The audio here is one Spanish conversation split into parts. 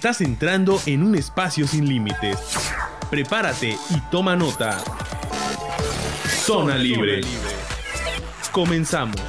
Estás entrando en un espacio sin límites. Prepárate y toma nota. Zona Libre. Comenzamos.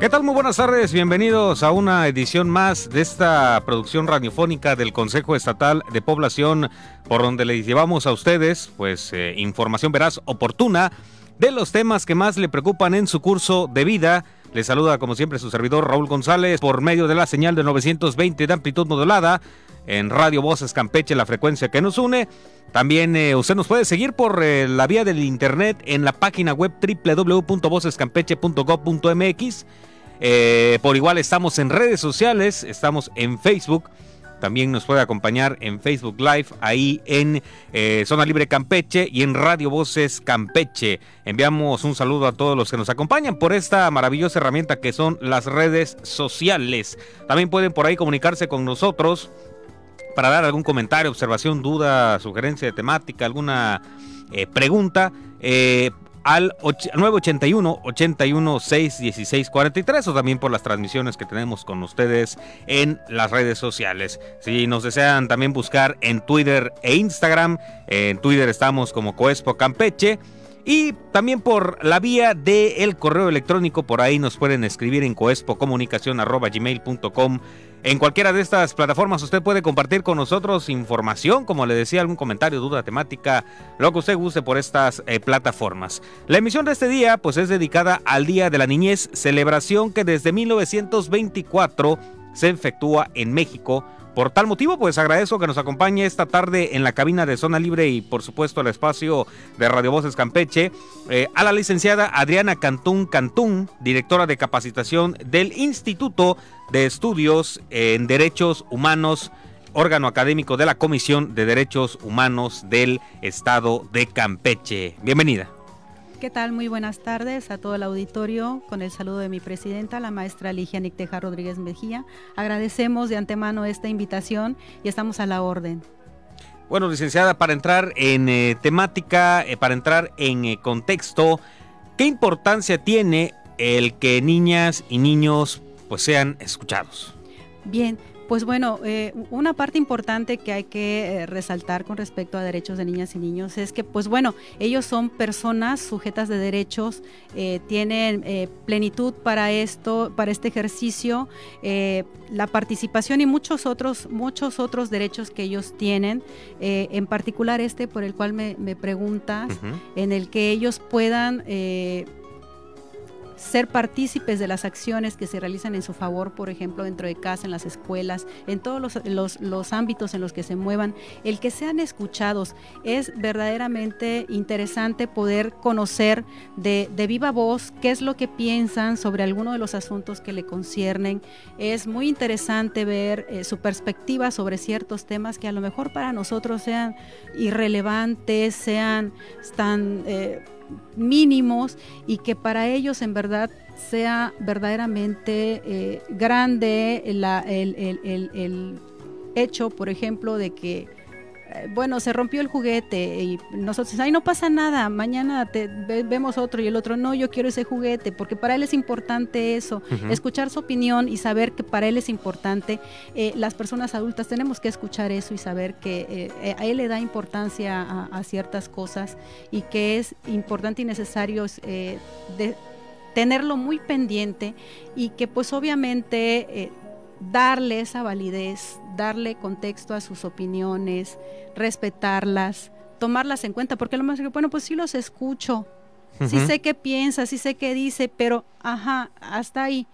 ¿Qué tal? Muy buenas tardes, bienvenidos a una edición más de esta producción radiofónica del Consejo Estatal de Población, por donde les llevamos a ustedes, pues, eh, información veraz oportuna de los temas que más le preocupan en su curso de vida. Les saluda como siempre su servidor Raúl González por medio de la señal de 920 de amplitud modulada en Radio Voces Campeche, la frecuencia que nos une. También eh, usted nos puede seguir por eh, la vía del internet en la página web www.vocescampeche.gov.mx. Eh, por igual estamos en redes sociales, estamos en Facebook. También nos puede acompañar en Facebook Live, ahí en Zona Libre Campeche y en Radio Voces Campeche. Enviamos un saludo a todos los que nos acompañan por esta maravillosa herramienta que son las redes sociales. También pueden por ahí comunicarse con nosotros para dar algún comentario, observación, duda, sugerencia de temática, alguna eh, pregunta, eh, al 981 81 6 43 o también por las transmisiones que tenemos con ustedes en las redes sociales. Si nos desean también buscar en Twitter e Instagram, en Twitter estamos como Coespo Campeche. Y también por la vía del correo electrónico, por ahí nos pueden escribir en coespocomunicación.gmail.com en cualquiera de estas plataformas usted puede compartir con nosotros información, como le decía, algún comentario, duda temática, lo que usted guste por estas eh, plataformas. La emisión de este día pues es dedicada al Día de la Niñez, celebración que desde 1924 se efectúa en México por tal motivo, pues agradezco que nos acompañe esta tarde en la cabina de Zona Libre y por supuesto el espacio de Radio Voces Campeche eh, a la licenciada Adriana Cantún Cantún, directora de capacitación del Instituto de Estudios en Derechos Humanos órgano académico de la Comisión de Derechos Humanos del Estado de Campeche. Bienvenida. ¿Qué tal? Muy buenas tardes a todo el auditorio. Con el saludo de mi presidenta, la maestra Ligia Nicteja Rodríguez Mejía. Agradecemos de antemano esta invitación y estamos a la orden. Bueno, licenciada, para entrar en eh, temática, eh, para entrar en eh, contexto, ¿qué importancia tiene el que niñas y niños pues sean escuchados? Bien, pues bueno, eh, una parte importante que hay que eh, resaltar con respecto a derechos de niñas y niños es que, pues bueno, ellos son personas sujetas de derechos, eh, tienen plenitud para esto, para este ejercicio, la participación y muchos otros, muchos otros derechos que ellos tienen, en particular este por el cual me, preguntas, en el que ellos puedan ser partícipes de las acciones que se realizan en su favor, por ejemplo, dentro de casa, en las escuelas, en todos los, ámbitos en los que se muevan, el que sean escuchados. Es verdaderamente interesante poder conocer de, viva voz qué es lo que piensan sobre alguno de los asuntos que le conciernen. Es muy interesante ver eh, su perspectiva sobre ciertos temas que a lo mejor para nosotros sean irrelevantes, sean tan... Eh, mínimos y que para ellos en verdad sea verdaderamente eh, grande el, el, hecho, por ejemplo, de que bueno, se rompió el juguete y nosotros, ay, no pasa nada, mañana te vemos otro y el otro, no, yo quiero ese juguete, porque para él es importante eso, escuchar su opinión y saber que para él es importante. Eh, las personas adultas tenemos que escuchar eso y saber que eh, a él le da importancia a, ciertas cosas y que es importante y necesario de, tenerlo muy pendiente y que pues obviamente darle esa validez, darle contexto a sus opiniones, respetarlas, tomarlas en cuenta, porque lo más que, bueno, pues sí los escucho, sí sé qué piensa, sí sé qué dice, pero, ajá, hasta ahí.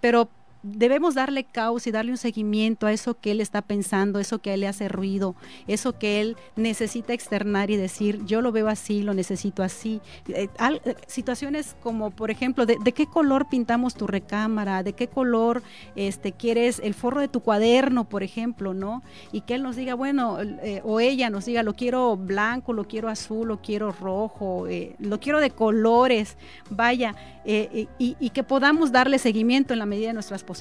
Pero debemos darle causa y darle un seguimiento a eso que él está pensando, eso que a él le hace ruido, eso que él necesita externar y decir, yo lo veo así, lo necesito así. Eh, eh, situaciones como, por ejemplo, de, qué color pintamos tu recámara, de qué color este, quieres el forro de tu cuaderno, por ejemplo, ¿no? Y que él nos diga, bueno, eh, o ella nos diga, lo quiero blanco, lo quiero azul, lo quiero rojo, lo quiero de colores, vaya, y, y que podamos darle seguimiento en la medida de nuestras posibilidades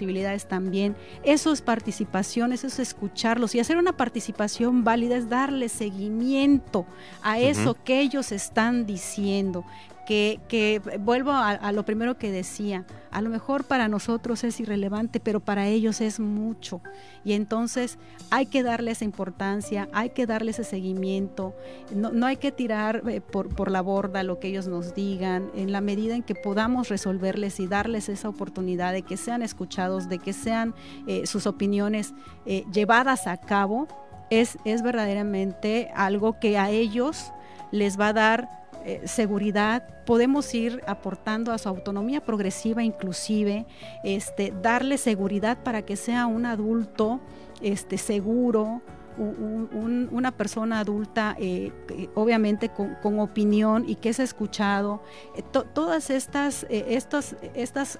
también. Eso es participación, eso es escucharlos y hacer una participación válida es darle seguimiento a eso que ellos están diciendo. Que, vuelvo a, lo primero que decía, a lo mejor para nosotros es irrelevante, pero para ellos es mucho. Y entonces hay que darle esa importancia, hay que darle ese seguimiento, no, hay que tirar eh, por, la borda lo que ellos nos digan, en la medida en que podamos resolverles y darles esa oportunidad de que sean escuchados, de que sean eh, sus opiniones eh, llevadas a cabo, es, es verdaderamente algo que a ellos les va a dar eh, seguridad, podemos ir aportando a su autonomía progresiva inclusive, este, darle seguridad para que sea un adulto este, seguro, una persona adulta, eh, obviamente con, opinión y que es escuchado. Eh, todas estas, estas, estas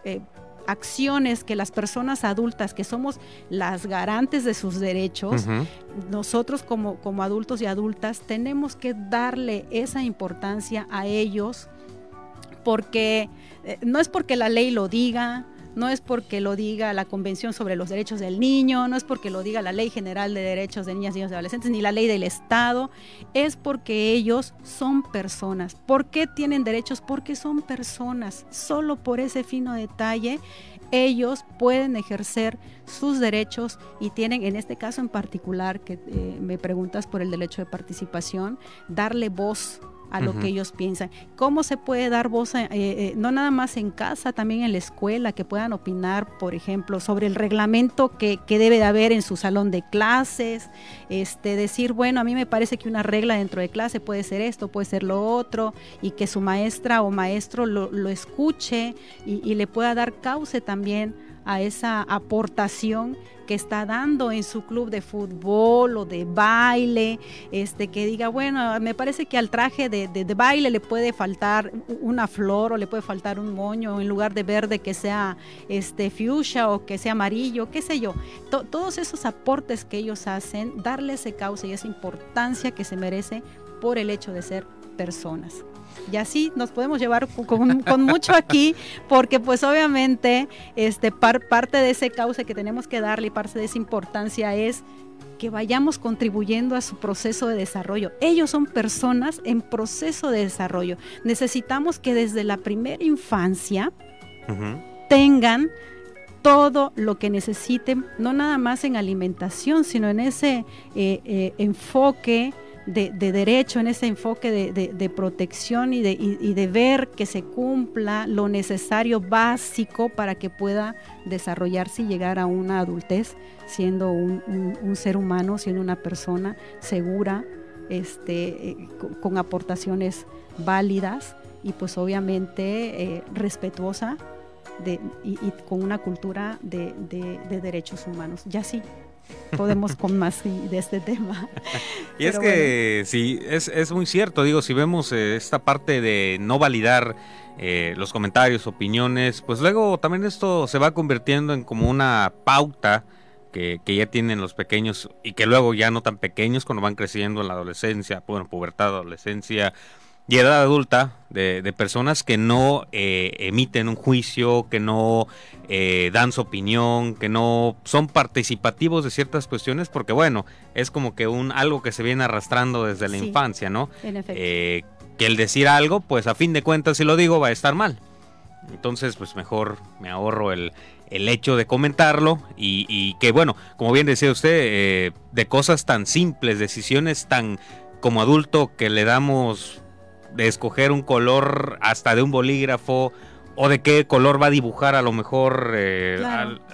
acciones que las personas adultas, que somos las garantes de sus derechos, nosotros como, como adultos y adultas tenemos que darle esa importancia a ellos porque eh, no es porque la ley lo diga, no es porque lo diga la Convención sobre los Derechos del Niño, no es porque lo diga la Ley General de Derechos de Niñas, Niños y Adolescentes, ni la ley del Estado, es porque ellos son personas. ¿Por qué tienen derechos? Porque son personas. Solo por ese fino detalle ellos pueden ejercer sus derechos y tienen, en este caso en particular, que eh, me preguntas por el derecho de participación, darle voz a lo que ellos piensan. ¿Cómo se puede dar voz, eh, eh, no nada más en casa, también en la escuela, que puedan opinar, por ejemplo, sobre el reglamento que, que, debe de haber en su salón de clases? Este, decir, bueno, a mí me parece que una regla dentro de clase puede ser esto, puede ser lo otro, y que su maestra o maestro lo, lo escuche y, y le pueda dar cauce también a esa aportación que está dando en su club de fútbol o de baile, este, que diga, bueno, me parece que al traje de, baile le puede faltar una flor o le puede faltar un moño, en lugar de verde que sea este, fuchsia o que sea amarillo, qué sé yo. todos esos aportes que ellos hacen, darle ese causa y esa importancia que se merece por el hecho de ser personas. Y así nos podemos llevar con, mucho aquí, porque pues obviamente este, parte de ese cauce que tenemos que darle y parte de esa importancia es que vayamos contribuyendo a su proceso de desarrollo. Ellos son personas en proceso de desarrollo. Necesitamos que desde la primera infancia tengan todo lo que necesiten, no nada más en alimentación, sino en ese eh, eh, enfoque de, derecho, en ese enfoque de, protección y, de, ver que se cumpla lo necesario básico para que pueda desarrollarse y llegar a una adultez siendo un, ser humano, siendo una persona segura, este, eh, con, aportaciones válidas y pues obviamente eh, respetuosa y, y, con una cultura de, derechos humanos. Ya sí, podemos con más de este tema. y es que sí, es, muy cierto, digo, si vemos eh, esta parte de no validar eh, los comentarios, opiniones, pues luego también esto se va convirtiendo en como una pauta que, que, ya tienen los pequeños y que luego ya no tan pequeños cuando van creciendo en la adolescencia, bueno, pubertad, adolescencia, y edad adulta de, personas que no eh, emiten un juicio, que no eh, dan su opinión, que no son participativos de ciertas cuestiones, porque bueno, es como que un algo que se viene arrastrando desde la infancia, ¿no? Eh, que el decir algo, pues a fin de cuentas, si lo digo, va a estar mal. Entonces, pues mejor me ahorro el, el hecho de comentarlo y, y, que bueno, como bien decía usted, de cosas tan simples, decisiones tan como adulto que le damos de escoger un color hasta de un bolígrafo o de qué color va a dibujar a lo mejor eh,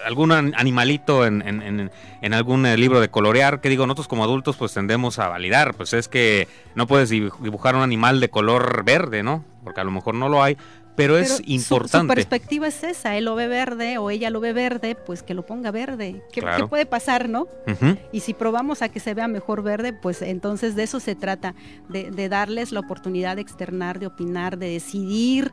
algún animalito en, en, algún eh, libro de colorear, que digo, nosotros como adultos pues tendemos a validar, pues es que no puedes dibujar un animal de color verde, ¿no? Porque a lo mejor no lo hay, pero, es importante. Su, perspectiva es esa, él lo ve verde o ella lo ve verde, pues que lo ponga verde. ¿Qué, puede pasar, no? Y si probamos a que se vea mejor verde, pues entonces de eso se trata, de, de darles la oportunidad de externar, de opinar, de decidir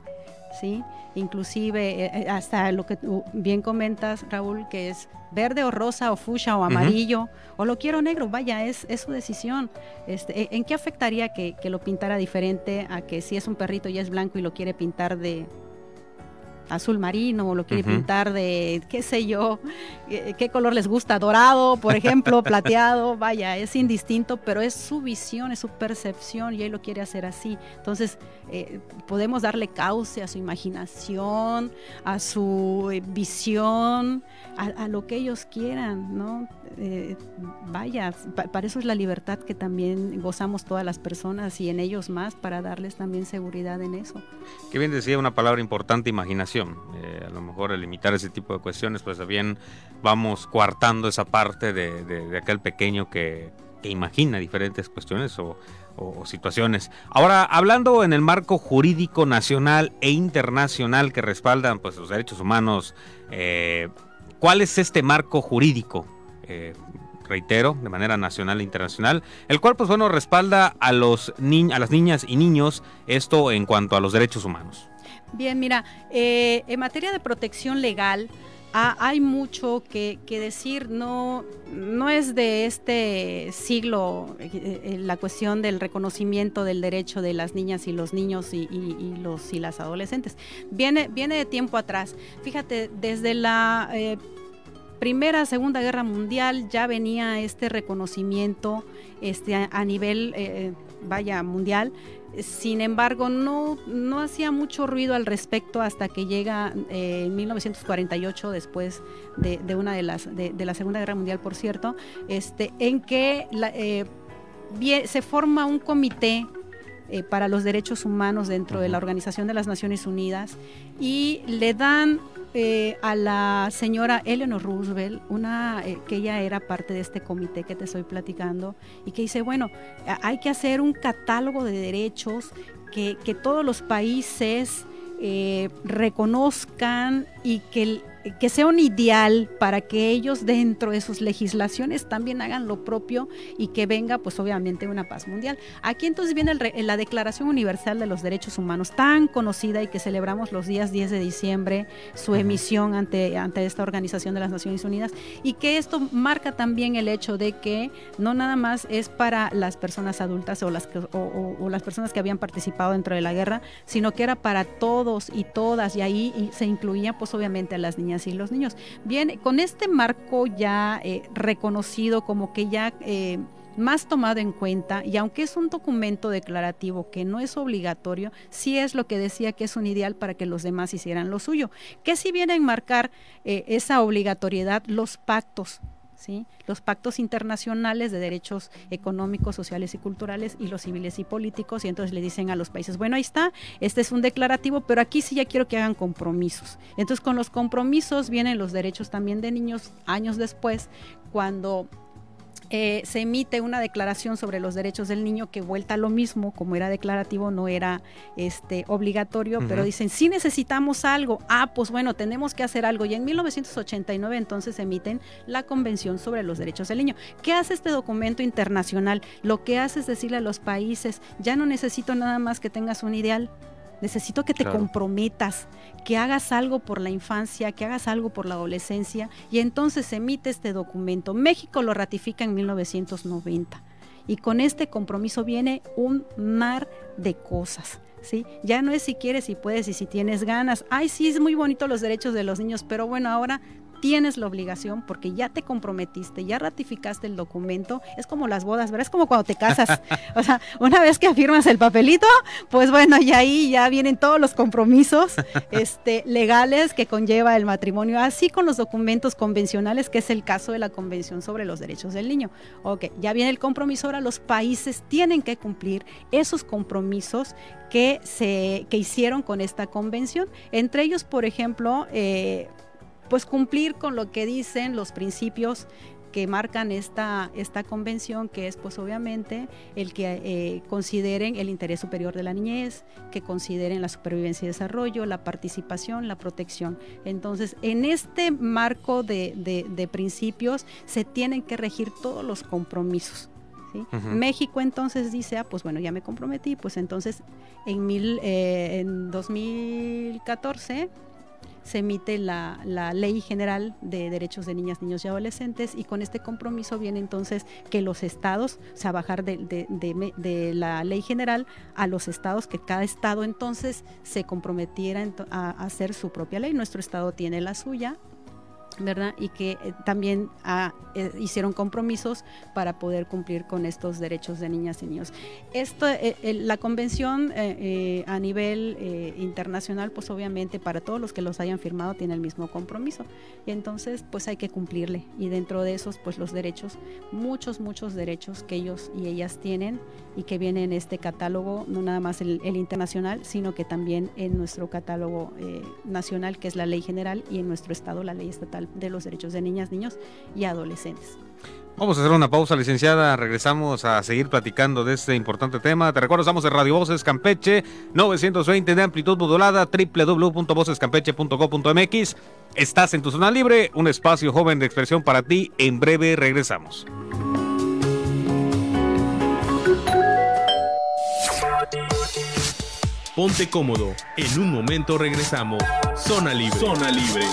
¿sí? Inclusive eh, eh, hasta lo que tú bien comentas, Raúl, que es verde o rosa o fucha o amarillo, o lo quiero negro, vaya, es, es su decisión. Este, ¿En qué afectaría que, que lo pintara diferente a que si es un perrito y es blanco y lo quiere pintar de, azul marino o lo quiere pintar de, qué sé yo, qué color les gusta, dorado, por ejemplo, plateado, vaya, es indistinto, pero es su visión, es su percepción y él lo quiere hacer así. Entonces, eh, podemos darle cauce a su imaginación, a su eh, visión, a, lo que ellos quieran, ¿no? Vaya, para eso es la libertad que también gozamos todas las personas y en ellos más, para darles también seguridad en eso. Qué bien decía una palabra importante, imaginación eh, a lo mejor el limitar ese tipo de cuestiones, pues bien vamos coartando esa parte de, aquel pequeño que, imagina diferentes cuestiones o, situaciones. Ahora, hablando en el marco jurídico nacional e internacional que respaldan pues, los derechos humanos, eh, ¿cuál es este marco jurídico? Eh, reitero, de manera nacional e internacional, el cual pues bueno respalda a los a las niñas y niños esto en cuanto a los derechos humanos. Bien, mira, eh, en materia de protección legal, hay mucho que, decir, no, no es de este siglo eh, la cuestión del reconocimiento del derecho de las niñas y los niños y, los, y las adolescentes. Viene, viene de tiempo atrás. Fíjate, desde la Primera, Segunda Guerra Mundial ya venía este reconocimiento este, a, nivel, vaya, mundial. Sin embargo, no, no hacía mucho ruido al respecto hasta que llega eh, en 1948, después de, una de las de, la Segunda Guerra Mundial, por cierto, este, en que eh, se forma un comité eh, para los derechos humanos dentro de la Organización de las Naciones Unidas y le dan eh, a la señora Eleanor Roosevelt, una eh, que ella era parte de este comité que te estoy platicando, y que dice, bueno, hay que hacer un catálogo de derechos que, que todos los países eh, reconozcan y que que sea un ideal para que ellos dentro de sus legislaciones también hagan lo propio y que venga pues obviamente una paz mundial. Aquí entonces viene la Declaración Universal de los Derechos Humanos, tan conocida y que celebramos los días 10 de diciembre su emisión ante, ante esta Organización de las Naciones Unidas y que esto marca también el hecho de que no nada más es para las personas adultas o las, o, las personas que habían participado dentro de la guerra, sino que era para todos y todas y ahí se incluía pues obviamente a las niñas y los niños. Bien, con este marco ya eh, reconocido como que ya... Eh, más tomado en cuenta y aunque es un documento declarativo que no es obligatorio, sí es lo que decía que es un ideal para que los demás hicieran lo suyo. Que si viene a enmarcar eh, esa obligatoriedad los pactos los pactos internacionales de derechos económicos, sociales y culturales y los civiles y políticos, y entonces le dicen a los países, bueno, ahí está, este es un declarativo, pero aquí sí ya quiero que hagan compromisos. Entonces con los compromisos vienen los derechos también de niños años después, cuando eh, se emite una declaración sobre los derechos del niño que vuelta a lo mismo, como era declarativo, no era este, obligatorio, pero dicen, si necesitamos algo, ah, pues bueno, tenemos que hacer algo. Y en 1989 entonces emiten la Convención sobre los Derechos del Niño. ¿Qué hace este documento internacional? Lo que hace es decirle a los países, ya no necesito nada más que tengas un ideal, necesito que te comprometas, que hagas algo por la infancia, que hagas algo por la adolescencia, y entonces se emite este documento. México lo ratifica en 1990 y con este compromiso viene un mar de cosas. ¿Sí? Ya no es si quieres, si puedes y si tienes ganas. Ay, sí, es muy bonito los derechos de los niños, pero bueno, ahora tienes la obligación porque ya te comprometiste, ya ratificaste el documento. Es como las bodas, ¿verdad? Es como cuando te casas. o sea, una vez que afirmas el papelito, pues bueno, y ahí ya vienen todos los compromisos este, legales que conlleva el matrimonio, así con los documentos convencionales, que es el caso de la Convención sobre los Derechos del Niño. Ok, ya viene el compromiso, ahora los países tienen que cumplir esos compromisos que, se, que hicieron con esta convención. Entre ellos, por ejemplo, eh, pues cumplir con lo que dicen los principios que marcan esta, esta convención, que es pues obviamente el que eh, consideren el interés superior de la niñez, que consideren la supervivencia y desarrollo, la participación, la protección. Entonces, en este marco de, de, principios se tienen que regir todos los compromisos. México entonces dice, ah, pues bueno, ya me comprometí, pues entonces en, mil, eh, en 2014 se emite la, Ley General de Derechos de Niñas, Niños y Adolescentes y con este compromiso viene entonces que los estados, o sea, bajar de, de la Ley General a los estados, que cada estado entonces se comprometiera a hacer su propia ley. Nuestro estado tiene la suya, ¿verdad? Y que eh, también ah, eh, hicieron compromisos para poder cumplir con estos derechos de niñas y niños. Esto, eh, la convención a nivel internacional, pues obviamente para todos los que los hayan firmado tiene el mismo compromiso. Y entonces, pues hay que cumplirle. Y dentro de esos, pues los derechos, muchos, muchos derechos que ellos y ellas tienen y que vienen en este catálogo, no nada más el internacional, sino que también en nuestro catálogo nacional, que es la ley general, y en nuestro estado la ley estatal de los derechos de niñas, niños y adolescentes. Vamos a hacer una pausa, licenciada. Regresamos a seguir platicando de este importante tema. Te recuerdo, estamos en Radio Voces Campeche, 920 de amplitud modulada, www.vocescampeche.co.mx. Estás en tu zona libre, un espacio joven de expresión para ti. En breve regresamos. Ponte cómodo. En un momento regresamos. Zona libre. Zona libre.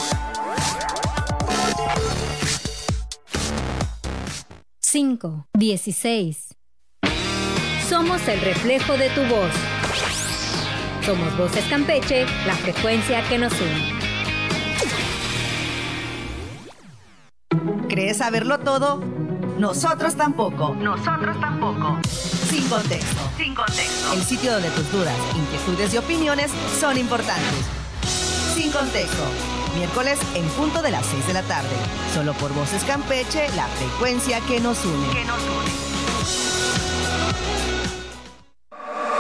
5, 16. Somos el reflejo de tu voz. Somos Voces Campeche, la frecuencia que nos une. ¿Crees saberlo todo? Nosotros tampoco. Nosotros tampoco. Sin contexto. Sin contexto. El sitio donde tus dudas, inquietudes y opiniones son importantes. Sin contexto miércoles en punto de las 6 de la tarde. Solo por Voces Campeche, la frecuencia que nos une. Que nos une.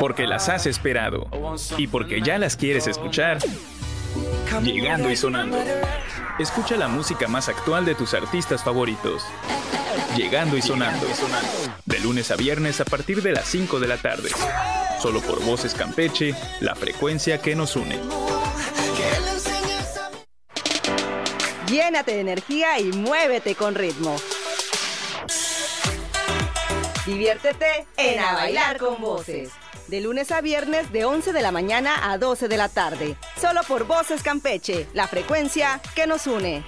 Porque las has esperado y porque ya las quieres escuchar. Llegando y sonando. Escucha la música más actual de tus artistas favoritos. Llegando y sonando. De lunes a viernes a partir de las 5 de la tarde. Solo por Voces Campeche, la frecuencia que nos une. Llénate de energía y muévete con ritmo. Diviértete en A Bailar con Voces. De lunes a viernes de 11 de la mañana a 12 de la tarde. Solo por Voces Campeche, la frecuencia que nos une.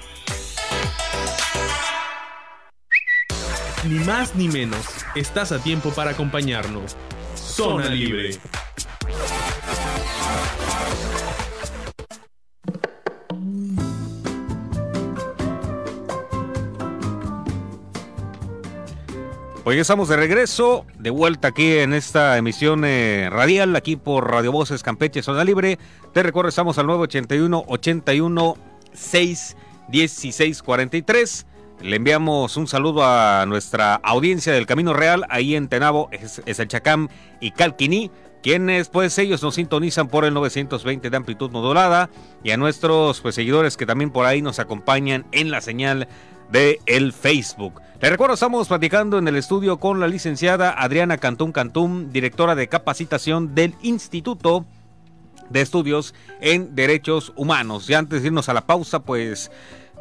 Ni más ni menos, estás a tiempo para acompañarnos. Zona Libre. Estamos de regreso, de vuelta aquí en esta emisión eh, radial, aquí por Radio Voces Campeche, Zona Libre. Te recuerdo, estamos al 981 81 6 16 43. Le enviamos un saludo a nuestra audiencia del Camino Real, ahí en Tenabo, es, el Chacam y Calquiní, quienes pues ellos nos sintonizan por el 920 de amplitud modulada y a nuestros pues seguidores que también por ahí nos acompañan en la señal de el Facebook. Le recuerdo, estamos platicando en el estudio con la licenciada Adriana Cantún Cantún, directora de capacitación del Instituto de Estudios en Derechos Humanos. Y antes de irnos a la pausa, pues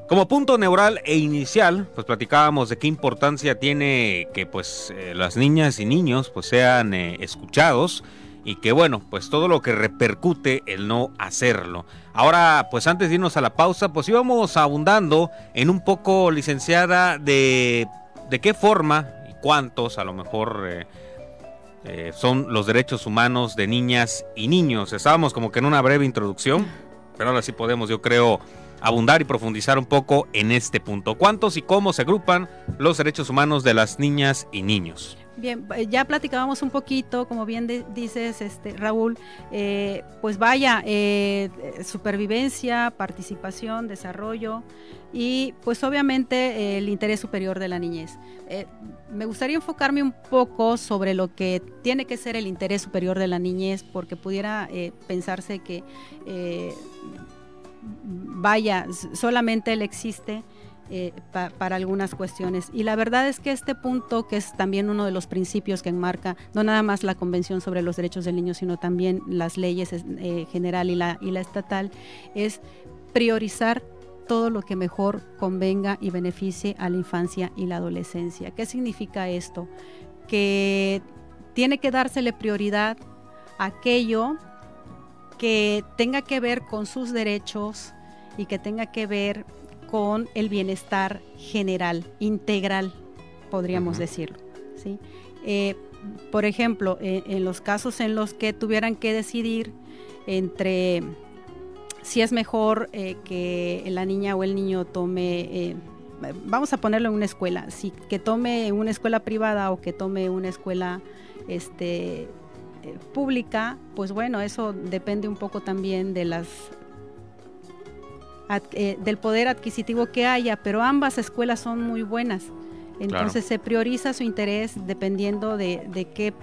como punto neural e inicial, pues platicábamos de qué importancia tiene que pues eh, las niñas y niños pues sean eh, escuchados y que bueno, pues todo lo que repercute el no hacerlo. Ahora, pues antes de irnos a la pausa, pues íbamos abundando en un poco, licenciada, de, de qué forma y cuántos a lo mejor eh, eh, son los derechos humanos de niñas y niños. Estábamos como que en una breve introducción, pero ahora sí podemos, yo creo, abundar y profundizar un poco en este punto. ¿Cuántos y cómo se agrupan los derechos humanos de las niñas y niños? Bien, eh, ya platicábamos un poquito, como bien dices, este, Raúl, eh, pues vaya, eh, supervivencia, participación, desarrollo y pues obviamente el interés superior de la niñez. me gustaría enfocarme un poco sobre lo que tiene que ser el interés superior de la niñez, porque pudiera pensarse que, vaya, solamente él existe eh, para algunas cuestiones. Y la verdad es que este punto, que es también uno de los principios que enmarca no nada más la Convención sobre los Derechos del Niño, sino también las leyes eh, general y la, y la estatal, es priorizar todo lo que mejor convenga y beneficie a la infancia y la adolescencia. ¿Qué significa esto? Que tiene que dársele prioridad aquello que tenga que ver con sus derechos y que tenga que ver con el bienestar general, integral, podríamos decirlo. ¿sí? Eh, por ejemplo, eh, en los casos en los que tuvieran que decidir entre si es mejor eh, que la niña o el niño tome, vamos a ponerlo en una escuela, si que tome una escuela privada o que tome una escuela este, pública, pues bueno, eso depende un poco también de las eh, del poder adquisitivo que haya, pero ambas escuelas son muy buenas. Entonces se prioriza su interés dependiendo de, de qué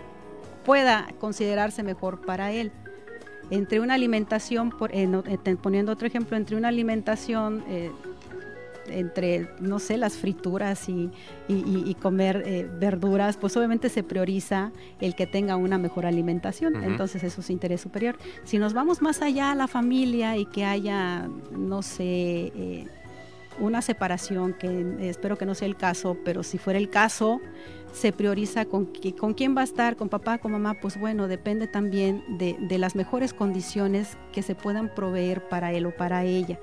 pueda considerarse mejor para él. Entre una alimentación, por, eh, eh, poniendo otro ejemplo, entre una alimentación entre, no sé, las frituras y, comer eh, verduras, pues obviamente se prioriza el que tenga una mejor alimentación. Entonces eso es interés superior. Si nos vamos más allá a la familia y que haya, no sé, eh, una separación, que espero que no sea el caso, pero si fuera el caso, se prioriza con, con quién va a estar, con papá, con mamá, pues bueno, depende también de, de las mejores condiciones que se puedan proveer para él o para ella.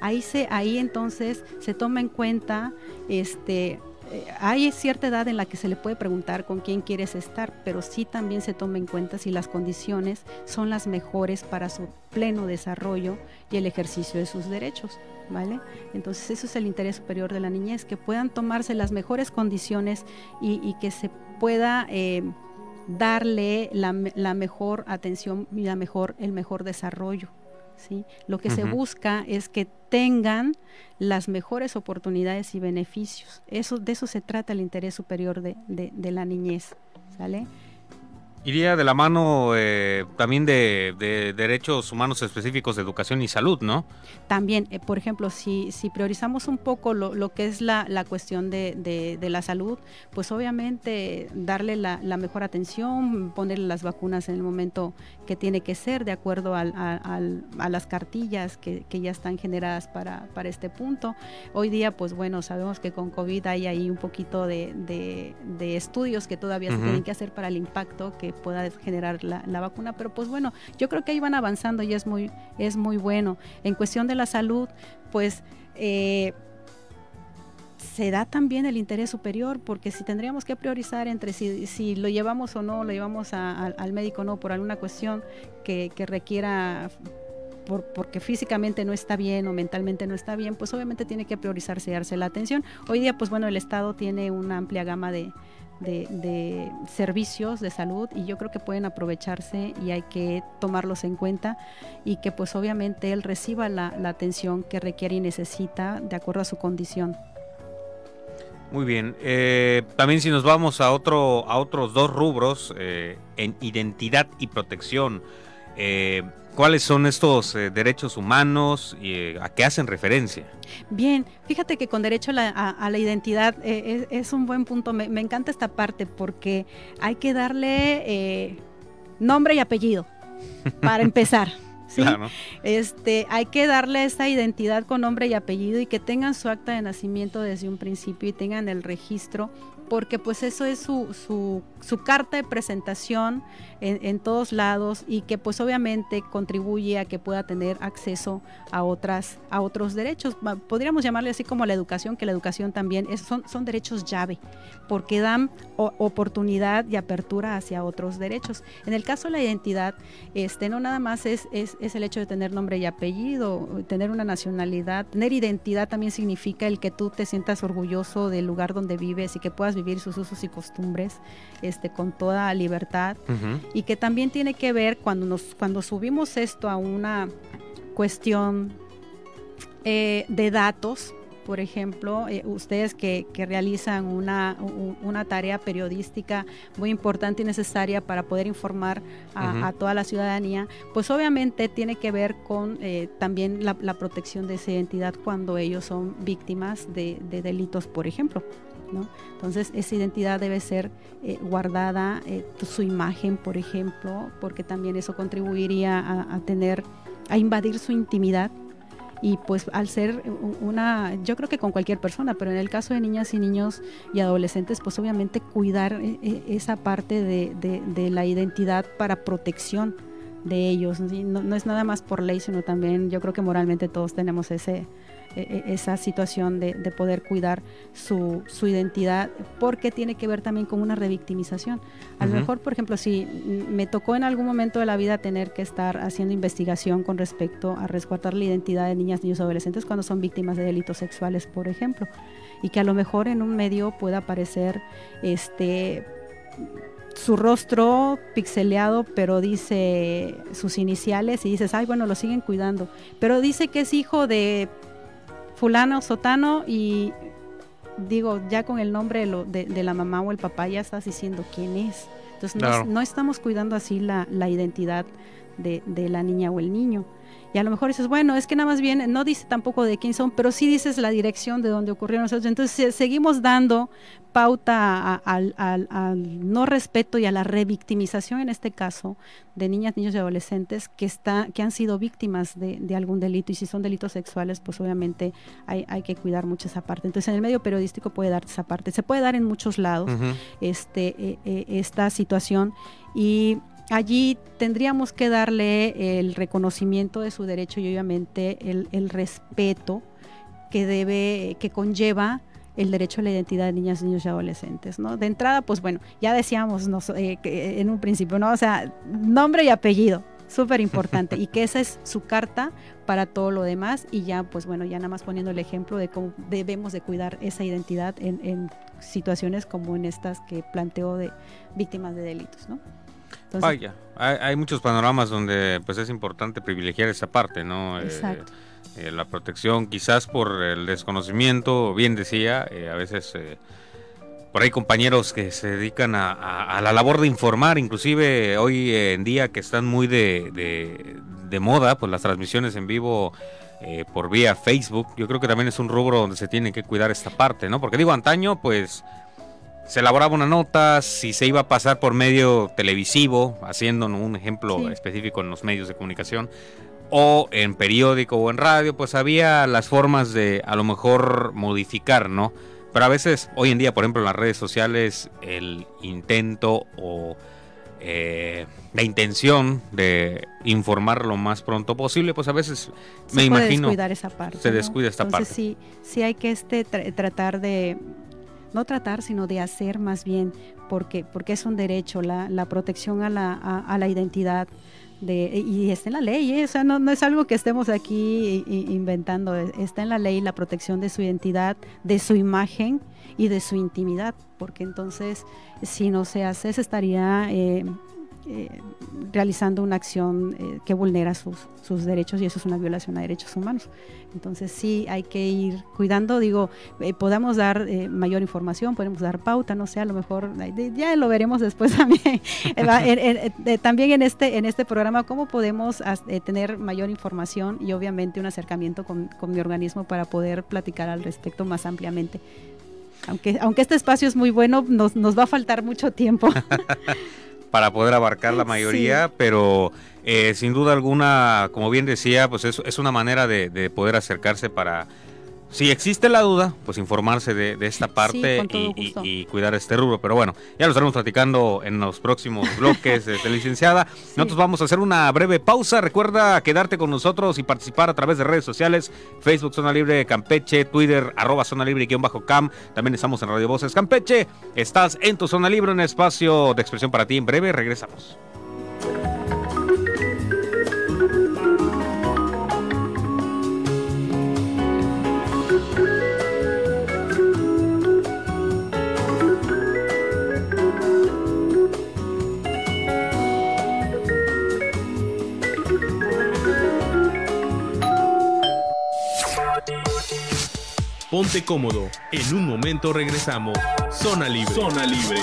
Ahí, se, ahí entonces se toma en cuenta, este, eh, hay cierta edad en la que se le puede preguntar con quién quieres estar, pero sí también se toma en cuenta si las condiciones son las mejores para su pleno desarrollo y el ejercicio de sus derechos. ¿Vale? Entonces eso es el interés superior de la niñez, que puedan tomarse las mejores condiciones y, que se pueda eh, darle la, la, mejor atención y la mejor, el mejor desarrollo. Lo que se busca es que tengan las mejores oportunidades y beneficios. Eso, de eso se trata el interés superior de, de la niñez, ¿sale? Iría de la mano eh, también de, derechos humanos específicos de educación y salud, ¿no? También, eh, por ejemplo, si, si priorizamos un poco lo, que es la, cuestión de, la salud, pues obviamente darle la, mejor atención, ponerle las vacunas en el momento que tiene que ser, de acuerdo a, las cartillas que, ya están generadas para, para este punto. Hoy día, pues bueno, sabemos que con COVID hay ahí un poquito de, estudios que todavía se tienen que hacer para el impacto que pueda generar la, vacuna, pero pues bueno, yo creo que ahí van avanzando y es muy, es muy bueno. En cuestión de la salud, pues... Eh, se da también el interés superior, porque si tendríamos que priorizar entre si, lo llevamos o no, lo llevamos al médico o no por alguna cuestión que, requiera por, porque físicamente no está bien o mentalmente no está bien, pues obviamente tiene que priorizarse y darse la atención. Hoy día, pues bueno, el Estado tiene una amplia gama de, de, servicios de salud y yo creo que pueden aprovecharse y hay que tomarlos en cuenta y que pues obviamente él reciba la, atención que requiere y necesita de acuerdo a su condición. Muy bien. Eh, también si nos vamos a otro a otros dos rubros eh, en identidad y protección. Eh, ¿Cuáles son estos eh, derechos humanos y eh, a qué hacen referencia? Bien, fíjate que con derecho a la, identidad eh, es, un buen punto. Me, encanta esta parte porque hay que darle nombre y apellido para empezar. ¿Sí? Este, hay que darle esa identidad con nombre y apellido y que tengan su acta de nacimiento desde un principio y tengan el registro porque pues eso es su, su, su carta de presentación en, en, todos lados y que pues obviamente contribuye a que pueda tener acceso a otras a otros derechos. Podríamos llamarle así como la educación que la educación también es, son, son derechos llave porque dan o, oportunidad y apertura hacia otros derechos. En el caso de la identidad este no nada más es, es, es el hecho de tener nombre y apellido tener una nacionalidad tener identidad también significa el que tú te sientas orgulloso del lugar donde vives y que puedas vivir sus usos y costumbres este con toda libertad. Y que también tiene que ver cuando, nos, cuando subimos esto a una cuestión eh, de datos, por ejemplo, eh, ustedes que, que realizan una, una, tarea periodística muy importante y necesaria para poder informar a, uh -huh. a toda la ciudadanía, pues obviamente tiene que ver con eh, también la, la, protección de esa identidad cuando ellos son víctimas de, de delitos, por ejemplo. ¿No? Entonces esa identidad debe ser eh, guardada, eh, su imagen, por ejemplo, porque también eso contribuiría a, a, tener, a invadir su intimidad. Y pues al ser una, yo creo que con cualquier persona, pero en el caso de niñas y niños y adolescentes, pues obviamente cuidar eh, esa parte de, de, de, la identidad para protección de ellos. No, no es nada más por ley, sino también yo creo que moralmente todos tenemos ese, esa situación de, de poder cuidar su, su, identidad, porque tiene que ver también con una revictimización. A lo uh -huh. mejor, por ejemplo, si me tocó en algún momento de la vida tener que estar haciendo investigación con respecto a resguardar la identidad de niñas, niños, adolescentes cuando son víctimas de delitos sexuales, por ejemplo, y que a lo mejor en un medio pueda aparecer este su rostro pixeleado, pero dice sus iniciales y dices, ay, bueno, lo siguen cuidando. Pero dice que es hijo de fulano, sotano y digo, ya con el nombre de, lo, de, de, la mamá o el papá ya estás diciendo quién es. Entonces claro. no, no, estamos cuidando así la, la identidad de, de, la niña o el niño. Y a lo mejor dices, bueno, es que nada más bien, no dice tampoco de quién son, pero sí dices la dirección de donde ocurrieron nosotros. Entonces seguimos dando pauta al, al, al, no respeto y a la revictimización, en este caso, de niñas, niños y adolescentes que, está, que han sido víctimas de, de algún delito. Y si son delitos sexuales, pues obviamente hay, hay, que cuidar mucho esa parte. Entonces en el medio periodístico puede dar esa parte. Se puede dar en muchos lados uh -huh. este, eh, eh, esta situación. Y allí tendríamos que darle el reconocimiento de su derecho y obviamente el, el respeto que debe, que conlleva el derecho a la identidad de niñas, niños y adolescentes, ¿no? De entrada, pues bueno, ya decíamos nos, eh, que en un principio, ¿no? O sea, nombre y apellido, súper importante, y que esa es su carta para todo lo demás, y ya, pues bueno, ya nada más poniendo el ejemplo de cómo debemos de cuidar esa identidad en, en situaciones como en estas que planteo de víctimas de delitos, ¿no? Entonces, Vaya, hay, hay, muchos panoramas donde pues es importante privilegiar esa parte, ¿no? Exacto. Eh, eh, la protección, quizás por el desconocimiento, bien decía, eh, a veces por ahí compañeros que se dedican a, a, a, la labor de informar, inclusive hoy en día que están muy de, de, de moda, pues las transmisiones en vivo por vía Facebook, yo creo que también es un rubro donde se tiene que cuidar esta parte, ¿no? Porque digo, antaño, pues se elaboraba una nota, si se iba a pasar por medio televisivo, haciendo un ejemplo sí. específico en los medios de comunicación, o en periódico o en radio, pues había las formas de a lo mejor modificar, ¿no? Pero a veces, hoy en día, por ejemplo, en las redes sociales, el intento o eh, la intención de informar lo más pronto posible, pues a veces se me puede imagino descuidar esa parte, se ¿no? descuida esta Entonces, parte. Sí, sí hay que este tra tratar de no tratar, sino de hacer más bien, porque, porque es un derecho, la, la protección a la, a, la identidad. De, y está en la ley, ¿eh? o sea, no, no, es algo que estemos aquí inventando, está en la ley la protección de su identidad, de su imagen y de su intimidad, porque entonces si no se hace, se estaría eh, eh, realizando una acción eh, que vulnera sus, derechos y eso es una violación a derechos humanos. Entonces sí hay que ir cuidando, digo, eh, podamos dar eh, mayor información, podemos dar pauta, no sé, a lo mejor ya lo veremos después también, también en este, en este programa, cómo podemos tener mayor información y obviamente un acercamiento con, con mi organismo para poder platicar al respecto más ampliamente aunque, aunque este espacio es muy bueno, nos, nos va a faltar mucho tiempo. para poder abarcar la mayoría, sí. pero eh, sin duda alguna, como bien decía, pues es, es una manera de, de, poder acercarse para si existe la duda, pues informarse de, esta parte y, cuidar este rubro. Pero bueno, ya lo estaremos platicando en los próximos bloques, de licenciada. Nosotros vamos a hacer una breve pausa. Recuerda quedarte con nosotros y participar a través de redes sociales, Facebook Zona Libre Campeche, Twitter arroba Zona Libre-Cam. También estamos en Radio Voces Campeche. Estás en tu Zona Libre, un espacio de expresión para ti. En breve regresamos. Ponte cómodo. En un momento regresamos. Zona Libre. Zona Libre.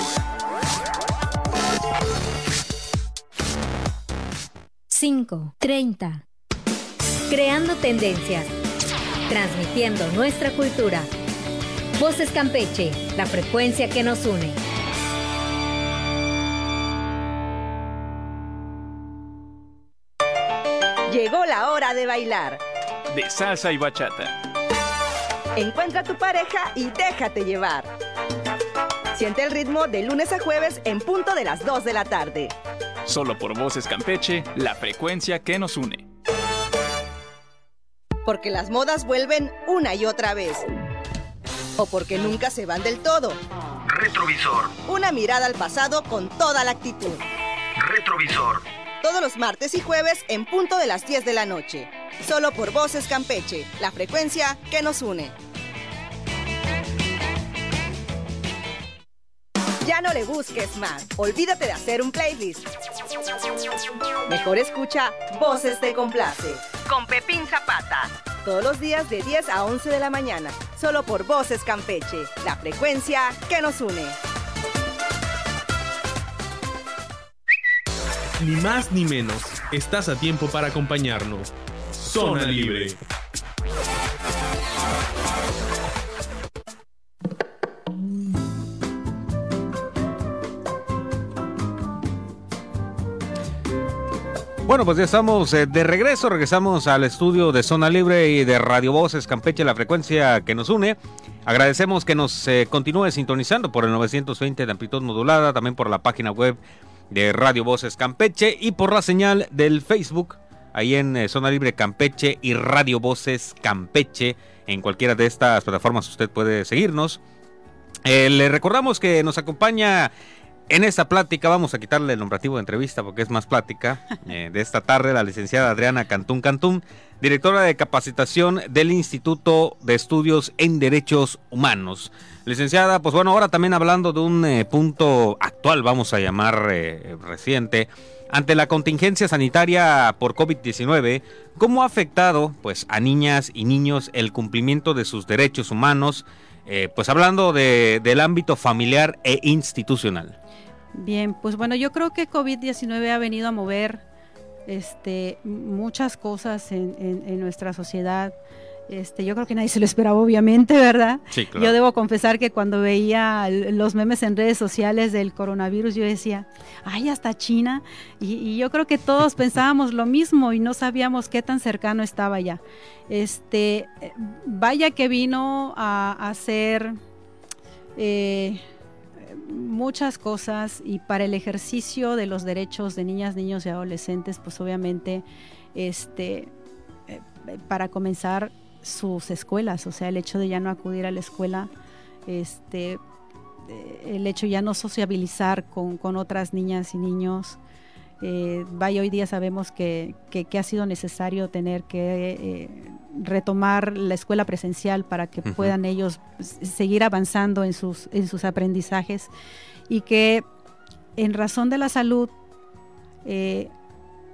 5, 30. Creando tendencias. Transmitiendo nuestra cultura. Voces Campeche, la frecuencia que nos une. Llegó la hora de bailar. De salsa y bachata Encuentra a tu pareja y déjate llevar. Siente el ritmo de lunes a jueves en punto de las 2 de la tarde. Solo por Voces Campeche, la frecuencia que nos une. Porque las modas vuelven una y otra vez. O porque nunca se van del todo. Retrovisor. Una mirada al pasado con toda la actitud. Retrovisor. Todos los martes y jueves en punto de las 10 de la noche. Solo por Voces Campeche, la frecuencia que nos une. Ya no le busques más. Olvídate de hacer un playlist. Mejor escucha Voces te complace con Pepín Zapata. Todos los días de 10 a 11 de la mañana. Solo por Voces Campeche, la frecuencia que nos une. Ni más ni menos. Estás a tiempo para acompañarnos. Zona Libre. Bueno, pues ya estamos eh, de regreso, regresamos al estudio de Zona Libre y de Radio Voces Campeche, la frecuencia que nos une. Agradecemos que nos eh, continúe sintonizando por el 920 de amplitud modulada, también por la página web de Radio Voces Campeche y por la señal del Facebook, ahí en eh, Zona Libre Campeche y Radio Voces Campeche. En cualquiera de estas plataformas usted puede seguirnos. le recordamos que nos acompaña en esta plática vamos a quitarle el nombrativo de entrevista porque es más plática eh, de esta tarde la licenciada Adriana Cantún Cantún, directora de capacitación del Instituto de Estudios en Derechos Humanos. Licenciada, pues bueno, ahora también hablando de un eh, punto actual, vamos a llamar eh, reciente, ante la contingencia sanitaria por COVID-19, ¿cómo ha afectado pues a niñas y niños el cumplimiento de sus derechos humanos? pues hablando del ámbito familiar e institucional. Bien, pues bueno, yo creo que COVID-19 ha venido a mover este, muchas cosas en, nuestra sociedad. Este, yo creo que nadie se lo esperaba, obviamente, ¿verdad? Sí, claro. Yo debo confesar que cuando veía los memes en redes sociales del coronavirus, yo decía, ay, hasta China. Y, yo creo que todos pensábamos lo mismo y no sabíamos qué tan cercano estaba ya. Este, vaya que vino a, hacer eh, muchas cosas y para el ejercicio de los derechos de niñas, niños y adolescentes, pues obviamente, este, eh, para comenzar sus escuelas, o sea, el hecho de ya no acudir a la escuela, este, eh, el hecho ya no sociabilizar con, con otras niñas y niños, eh, vaya, hoy día sabemos que, ha sido necesario tener que eh, retomar la escuela presencial para que puedan ellos seguir avanzando en sus, en sus aprendizajes y que en razón de la salud eh,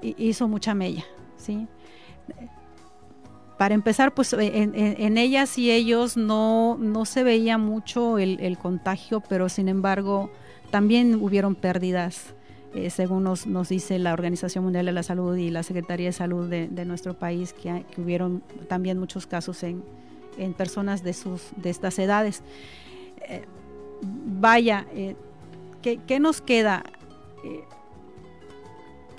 hizo mucha mella, ¿sí? Para empezar, pues en, ellas y ellos no, no se veía mucho el, contagio, pero sin embargo también hubieron pérdidas eh, según nos, nos, dice la Organización Mundial de la Salud y la Secretaría de Salud de, nuestro país, que, hubieron también muchos casos en, en, personas de, sus, de estas edades. Eh, vaya, eh, ¿qué, nos queda?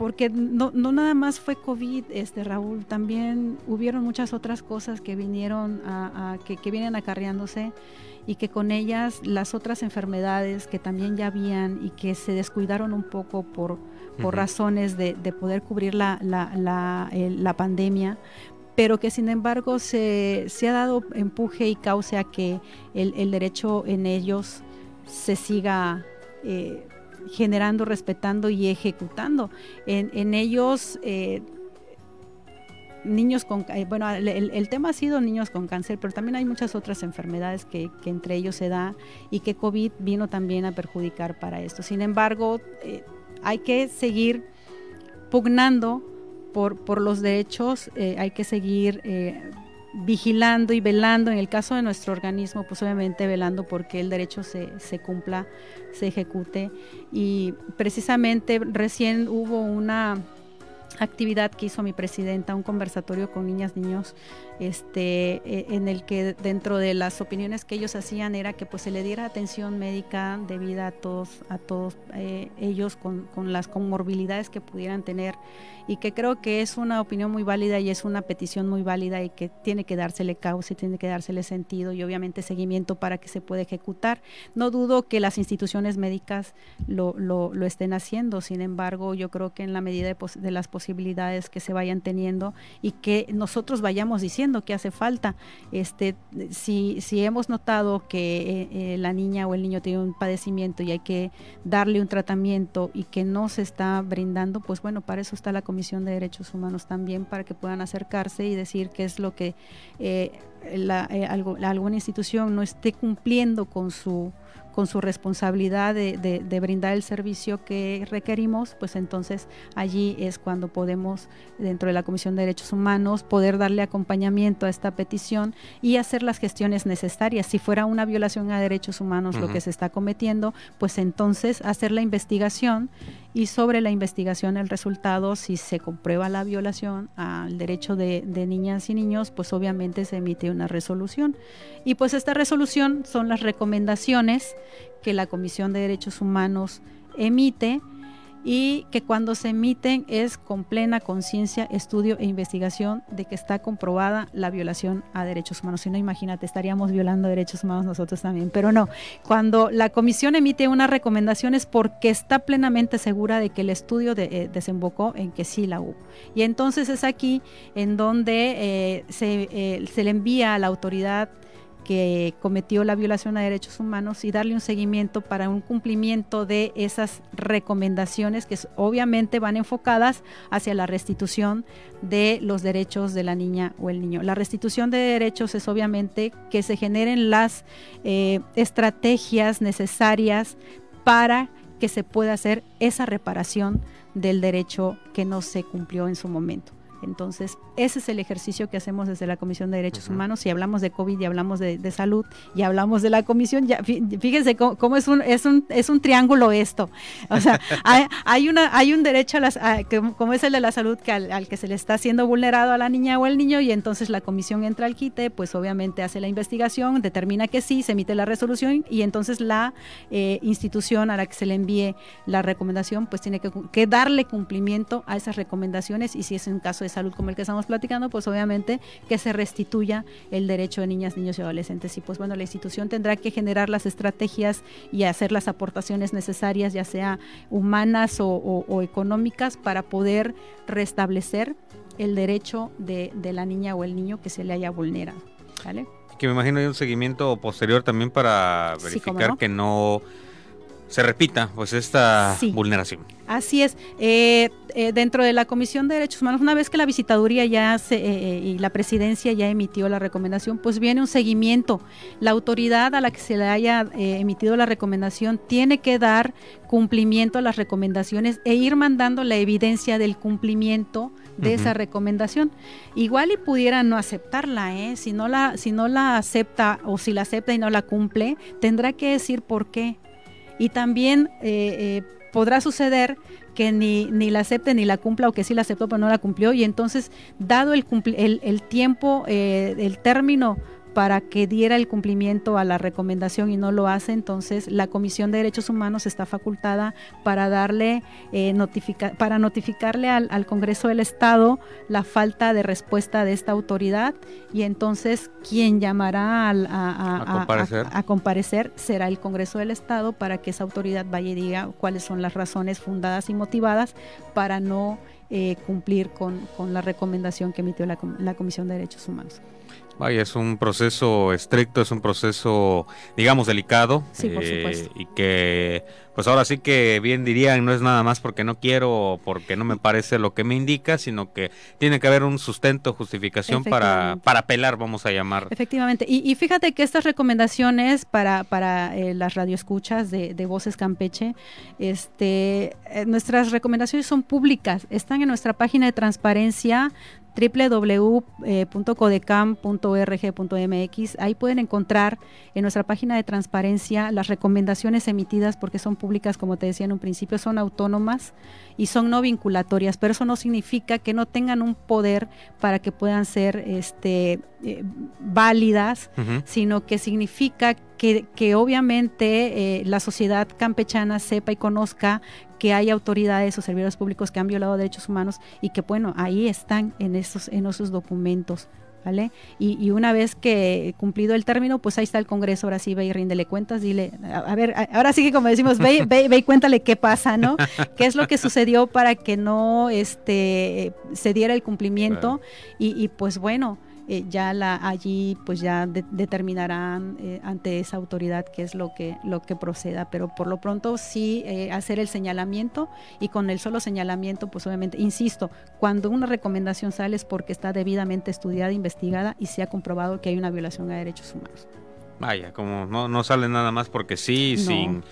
Porque no, no, nada más fue COVID, este Raúl, también hubieron muchas otras cosas que vinieron a, que, que, vienen acarreándose y que con ellas las otras enfermedades que también ya habían y que se descuidaron un poco por, por razones de, de, poder cubrir la, la, la, la, pandemia, pero que sin embargo se, se, ha dado empuje y causa a que el, el derecho en ellos se siga eh, generando, respetando y ejecutando. En, en ellos, eh, niños con, eh, bueno, el, el, tema ha sido niños con cáncer, pero también hay muchas otras enfermedades que, que, entre ellos se da y que COVID vino también a perjudicar para esto. Sin embargo, eh, hay que seguir pugnando por, por los derechos, hay que seguir vigilando y velando, en el caso de nuestro organismo, pues obviamente velando porque el derecho se, se cumpla, se ejecute. Y precisamente recién hubo una actividad que hizo mi presidenta, un conversatorio con niñas, niños, este, e, en el que dentro de las opiniones que ellos hacían era que pues se le diera atención médica debida a todos, a todos eh, ellos con, con, las comorbilidades que pudieran tener y que creo que es una opinión muy válida y es una petición muy válida y que tiene que dársele causa tiene que dársele sentido y obviamente seguimiento para que se pueda ejecutar. No dudo que las instituciones médicas lo, lo, lo estén haciendo, sin embargo yo creo que en la medida de, de las posibilidades que se vayan teniendo y que nosotros vayamos diciendo que hace falta, este, si, si hemos notado que eh, eh, la niña o el niño tiene un padecimiento y hay que darle un tratamiento y que no se está brindando, pues bueno, para eso está la Comisión de Derechos Humanos también para que puedan acercarse y decir qué es lo que eh, la, eh, algo, alguna institución no esté cumpliendo con su con su responsabilidad de, de, de, brindar el servicio que requerimos, pues entonces allí es cuando podemos, dentro de la Comisión de Derechos Humanos, poder darle acompañamiento a esta petición y hacer las gestiones necesarias. Si fuera una violación a derechos humanos uh -huh. lo que se está cometiendo, pues entonces hacer la investigación y sobre la investigación el resultado, si se comprueba la violación al derecho de, niñas y niños, pues obviamente se emite una resolución. Y pues esta resolución son las recomendaciones que la Comisión de Derechos Humanos emite y que cuando se emiten es con plena conciencia, estudio e investigación de que está comprobada la violación a derechos humanos. Si no, imagínate, estaríamos violando derechos humanos nosotros también. Pero no, cuando la comisión emite una recomendación es porque está plenamente segura de que el estudio de, eh, desembocó en que sí la hubo. Y entonces es aquí en donde eh, se, eh, se le envía a la autoridad que cometió la violación a derechos humanos y darle un seguimiento para un cumplimiento de esas recomendaciones que obviamente van enfocadas hacia la restitución de los derechos de la niña o el niño. La restitución de derechos es obviamente que se generen las eh, estrategias necesarias para que se pueda hacer esa reparación del derecho que no se cumplió en su momento. Entonces, ese es el ejercicio que hacemos desde la Comisión de Derechos uh -huh. Humanos. Si hablamos de COVID y hablamos de, de, salud y hablamos de la comisión, ya, fíjense cómo, cómo, es, un, es, un, es un triángulo esto. O sea, hay, hay, una, hay un derecho a las, a, que, como es el de la salud que al, al, que se le está siendo vulnerado a la niña o el niño y entonces la comisión entra al quite, pues obviamente hace la investigación, determina que sí, se emite la resolución y entonces la eh, institución a la que se le envíe la recomendación, pues tiene que, que darle cumplimiento a esas recomendaciones y si es un caso de salud como el que estamos platicando, pues obviamente que se restituya el derecho de niñas, niños y adolescentes. Y pues bueno, la institución tendrá que generar las estrategias y hacer las aportaciones necesarias, ya sea humanas o, o, o económicas, para poder restablecer el derecho de, de, la niña o el niño que se le haya vulnerado. ¿vale? Que me imagino hay un seguimiento posterior también para verificar sí, no? que no se repita pues esta sí. vulneración. Así es. Eh, eh, dentro de la Comisión de Derechos Humanos, una vez que la visitaduría ya se, eh, y la presidencia ya emitió la recomendación, pues viene un seguimiento. La autoridad a la que se le haya eh, emitido la recomendación tiene que dar cumplimiento a las recomendaciones e ir mandando la evidencia del cumplimiento de uh -huh. esa recomendación. Igual y pudiera no aceptarla, ¿eh? si, no la, si no la acepta o si la acepta y no la cumple, tendrá que decir por qué y también eh, eh, podrá suceder que ni, ni, la acepte ni la cumpla o que sí la aceptó pero no la cumplió. Y entonces dado el, el, el tiempo, eh, el término para que diera el cumplimiento a la recomendación y no lo hace, entonces la Comisión de Derechos Humanos está facultada para darle eh, notifica para notificarle al, al, Congreso del Estado la falta de respuesta de esta autoridad y entonces quien llamará al, a, a, a, comparecer. a, comparecer será el Congreso del Estado para que esa autoridad vaya y diga cuáles son las razones fundadas y motivadas para no eh, cumplir con, con, la recomendación que emitió la, la Comisión de Derechos Humanos. Vaya, es un proceso estricto, es un proceso, digamos, delicado. Sí, por supuesto. Y que, pues ahora sí que bien dirían, no es nada más porque no quiero, porque no me parece lo que me indica, sino que tiene que haber un sustento, justificación para, para apelar, vamos a llamar. Efectivamente. Y, y fíjate que estas recomendaciones para, para eh, las radioescuchas de, de Voces Campeche, este, eh, nuestras recomendaciones son públicas, están en nuestra página de transparencia www.codecam.org.mx. Ahí pueden encontrar en nuestra página de transparencia las recomendaciones emitidas porque son públicas, como te decía en un principio, son autónomas y son no vinculatorias, pero eso no significa que no tengan un poder para que puedan ser este, eh, válidas, uh -huh. sino que significa que, que obviamente eh, la sociedad campechana sepa y conozca que hay autoridades o servidores públicos que han violado derechos humanos y que bueno, ahí están en esos, en esos documentos. ¿Vale? Y, y, una vez que cumplido el término, pues ahí está el Congreso, ahora sí ve y ríndele cuentas, dile, a, a ver, a, ahora sí que como decimos, ve, ve, ve, y cuéntale qué pasa, ¿no? ¿Qué es lo que sucedió para que no este, se diera el cumplimiento? Y, y pues bueno, eh, ya la, allí pues ya de, determinarán eh, ante esa autoridad qué es lo que, lo que proceda, pero por lo pronto sí eh, hacer el señalamiento y con el solo señalamiento pues obviamente, insisto, cuando una recomendación sale es porque está debidamente estudiada, investigada y se ha comprobado que hay una violación a derechos humanos. Vaya, como no, no sale nada más porque sí, no. sin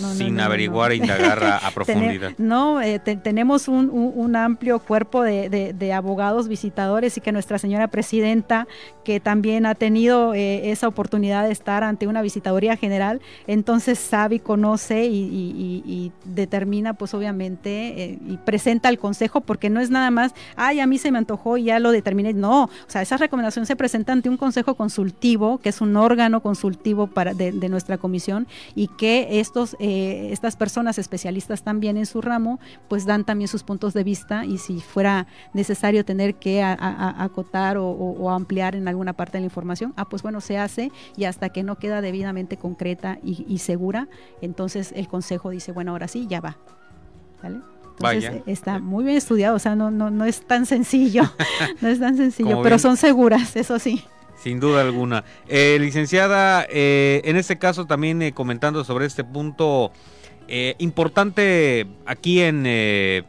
no, sin no, averiguar e indagar a, a profundidad. no, eh, te, tenemos un, un, un, amplio cuerpo de, de, de, abogados visitadores y que nuestra señora presidenta, que también ha tenido eh, esa oportunidad de estar ante una visitaduría general, entonces sabe y conoce y, y, y determina, pues obviamente, eh, y presenta al consejo, porque no es nada más, ay, a mí se me antojó y ya lo determiné. No, o sea, esa recomendación se presenta ante un consejo consultivo, que es un órgano consultivo para, de, de nuestra comisión, y que estos eh, estas personas especialistas también en su ramo, pues dan también sus puntos de vista y si fuera necesario tener que a, a, acotar o, o, o, ampliar en alguna parte de la información, ah, pues bueno, se hace y hasta que no queda debidamente concreta y, y segura, entonces el consejo dice, bueno, ahora sí, ya va. ¿Vale? Entonces Vaya. está muy bien estudiado, o sea, no, no, no es tan sencillo, no es tan sencillo, pero bien. son seguras, eso sí. Sin duda alguna. Eh, licenciada, eh, en este caso también eh, comentando sobre este punto eh, importante aquí en eh,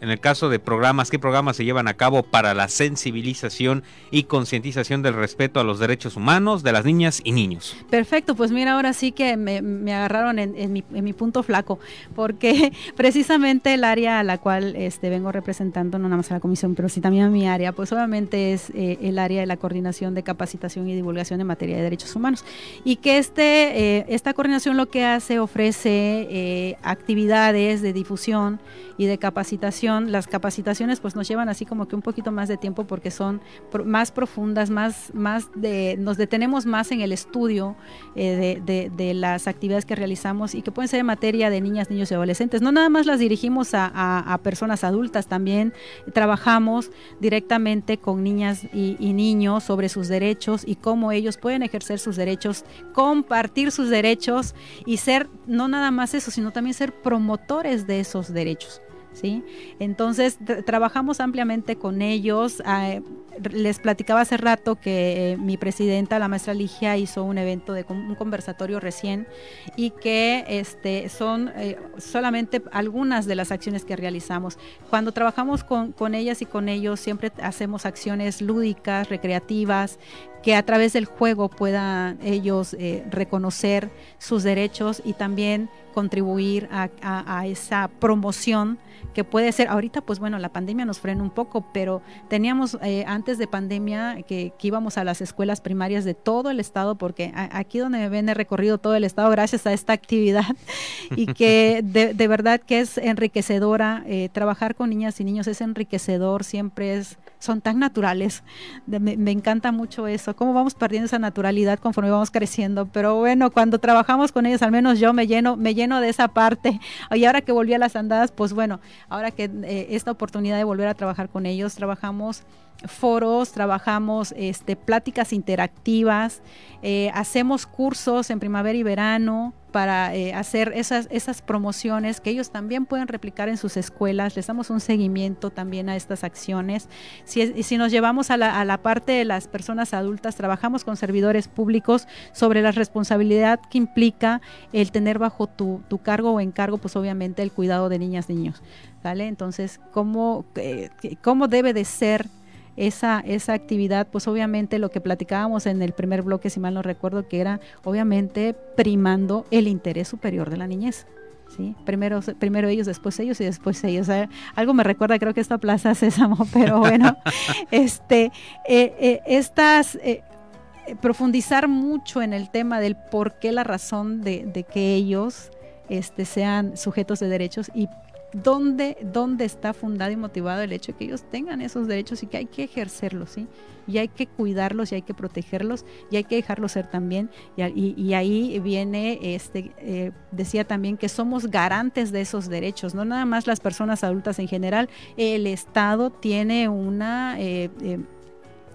en el caso de programas, qué programas se llevan a cabo para la sensibilización y concientización del respeto a los derechos humanos de las niñas y niños. Perfecto, pues mira, ahora sí que me, agarraron en, en, mi, en, mi, punto flaco, porque precisamente el área a la cual este, vengo representando, no nada más a la comisión, pero sí también a mi área, pues obviamente es eh, el área de la coordinación de capacitación y divulgación en materia de derechos humanos. Y que este, eh, esta coordinación lo que hace, ofrece eh, actividades de difusión y de capacitación. Las capacitaciones pues nos llevan así como que un poquito más de tiempo porque son más profundas, más, más de, nos detenemos más en el estudio eh, de, de, las actividades que realizamos y que pueden ser en materia de niñas, niños y adolescentes. No nada más las dirigimos a, personas adultas, también trabajamos directamente con niñas y niños sobre sus derechos y cómo ellos pueden ejercer sus derechos, compartir sus derechos y ser no nada más eso, sino también ser promotores de esos derechos. Entonces, trabajamos ampliamente con ellos. Eh, les platicaba hace rato que eh, mi presidenta, la maestra Ligia, hizo un evento de un conversatorio recién y que este, son eh, solamente algunas de las acciones que realizamos. Cuando trabajamos con, ellas y con ellos, siempre hacemos acciones lúdicas, recreativas, que a través del juego puedan ellos eh, reconocer sus derechos y también contribuir a, esa promoción que puede ser, ahorita pues bueno, la pandemia nos frena un poco, pero teníamos eh, antes de pandemia, que, íbamos a las escuelas primarias de todo el estado, porque aquí donde me ven he recorrido todo el estado gracias a esta actividad y que de, verdad que es enriquecedora. Eh, trabajar con niñas y niños es enriquecedor, siempre es son tan naturales. me, encanta mucho eso, cómo vamos perdiendo esa naturalidad conforme vamos creciendo. Pero bueno, cuando trabajamos con ellos, al menos yo me lleno, me lleno de esa parte. Y ahora que volví a las andadas, pues bueno, ahora que eh, esta oportunidad de volver a trabajar con ellos, trabajamos foros, trabajamos este, pláticas interactivas, eh, hacemos cursos en primavera y verano para eh, hacer esas, esas promociones que ellos también pueden replicar en sus escuelas. Les damos un seguimiento también a estas acciones. Si, si nos llevamos a la, a la, parte de las personas adultas, trabajamos con servidores públicos sobre la responsabilidad que implica el tener bajo tu, tu cargo o encargo, pues obviamente el cuidado de niñas, niños. ¿Vale? Entonces, ¿cómo, eh, ¿cómo debe de ser esa, esa actividad, pues obviamente lo que platicábamos en el primer bloque, si mal no recuerdo, que era obviamente primando el interés superior de la niñez. ¿sí? Primero, primero ellos, después ellos y después ellos. algo me recuerda, creo que esta Plaza Sésamo, pero bueno, este, eh, eh, estas, eh, profundizar mucho en el tema del por qué la razón de, de que ellos este, sean sujetos de derechos y dónde, dónde está fundado y motivado el hecho de que ellos tengan esos derechos y que hay que ejercerlos, ¿sí? Y hay que cuidarlos y hay que protegerlos y hay que dejarlos ser también. Y, ahí viene, este, eh, decía también que somos garantes de esos derechos, no nada más las personas adultas en general, el Estado tiene una... Eh, eh,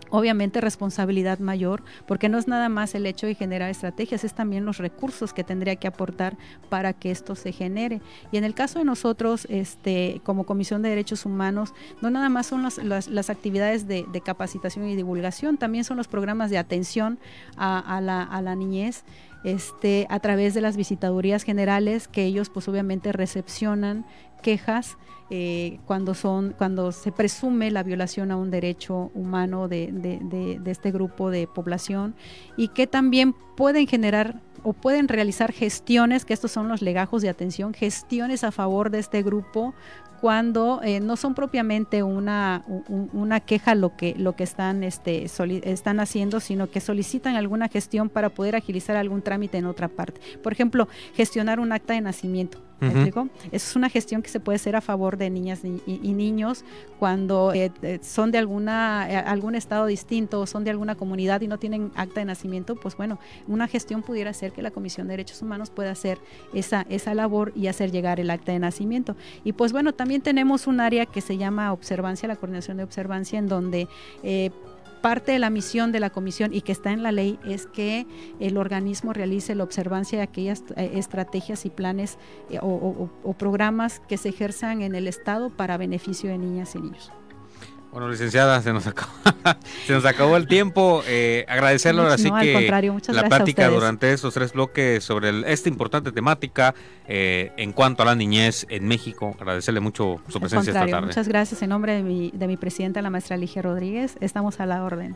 obviamente responsabilidad mayor, porque no es nada más el hecho de generar estrategias, es también los recursos que tendría que aportar para que esto se genere. Y en el caso de nosotros, este, como Comisión de Derechos Humanos, no nada más son las, actividades de, capacitación y divulgación, también son los programas de atención a, la, a la niñez. Este, a través de las visitadurías generales que ellos pues obviamente recepcionan quejas eh, cuando, son, cuando se presume la violación a un derecho humano de, de, este grupo de población y que también pueden generar o pueden realizar gestiones, que estos son los legajos de atención, gestiones a favor de este grupo cuando eh, no son propiamente una, una queja lo que, lo que están, este, están haciendo, sino que solicitan alguna gestión para poder agilizar algún trámite en otra parte. Por ejemplo, gestionar un acta de nacimiento. Eso es una gestión que se puede hacer a favor de niñas y, niños cuando eh, eh, son de alguna algún estado distinto o son de alguna comunidad y no tienen acta de nacimiento, pues bueno, una gestión pudiera ser que la Comisión de Derechos Humanos pueda hacer esa, esa labor y hacer llegar el acta de nacimiento. Y pues bueno, también tenemos un área que se llama observancia, la coordinación de observancia, en donde eh, parte de la misión de la comisión y que está en la ley es que el organismo realice la observancia de aquellas eh, estrategias y planes eh, o, programas que se ejerzan en el Estado para beneficio de niñas y niños. Bueno, licenciada, se nos acabó, se nos acabó el tiempo. Eh, agradecerle ahora sí que la práctica durante estos tres bloques sobre esta importante temática eh, en cuanto a la niñez en México. Agradecerle mucho su presencia esta tarde. Muchas gracias en nombre de mi, de mi presidenta, la maestra Ligia Rodríguez. Estamos a la orden.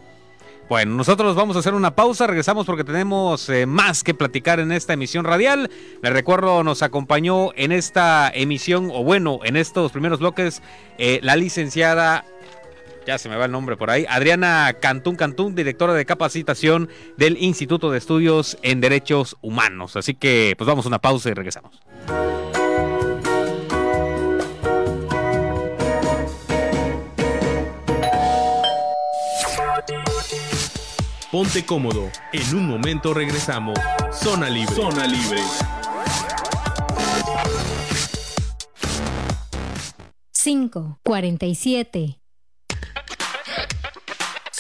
Bueno, nosotros vamos a hacer una pausa, regresamos porque tenemos eh, más que platicar en esta emisión radial. Les recuerdo, nos acompañó en esta emisión, o bueno, en estos primeros bloques, la licenciada ya se me va el nombre por ahí, Adriana Cantún Cantún, directora de capacitación del Instituto de Estudios en Derechos Humanos. Así que pues vamos a una pausa y regresamos. Ponte cómodo, en un momento regresamos. Zona Libre. Zona Libre. 5, 47.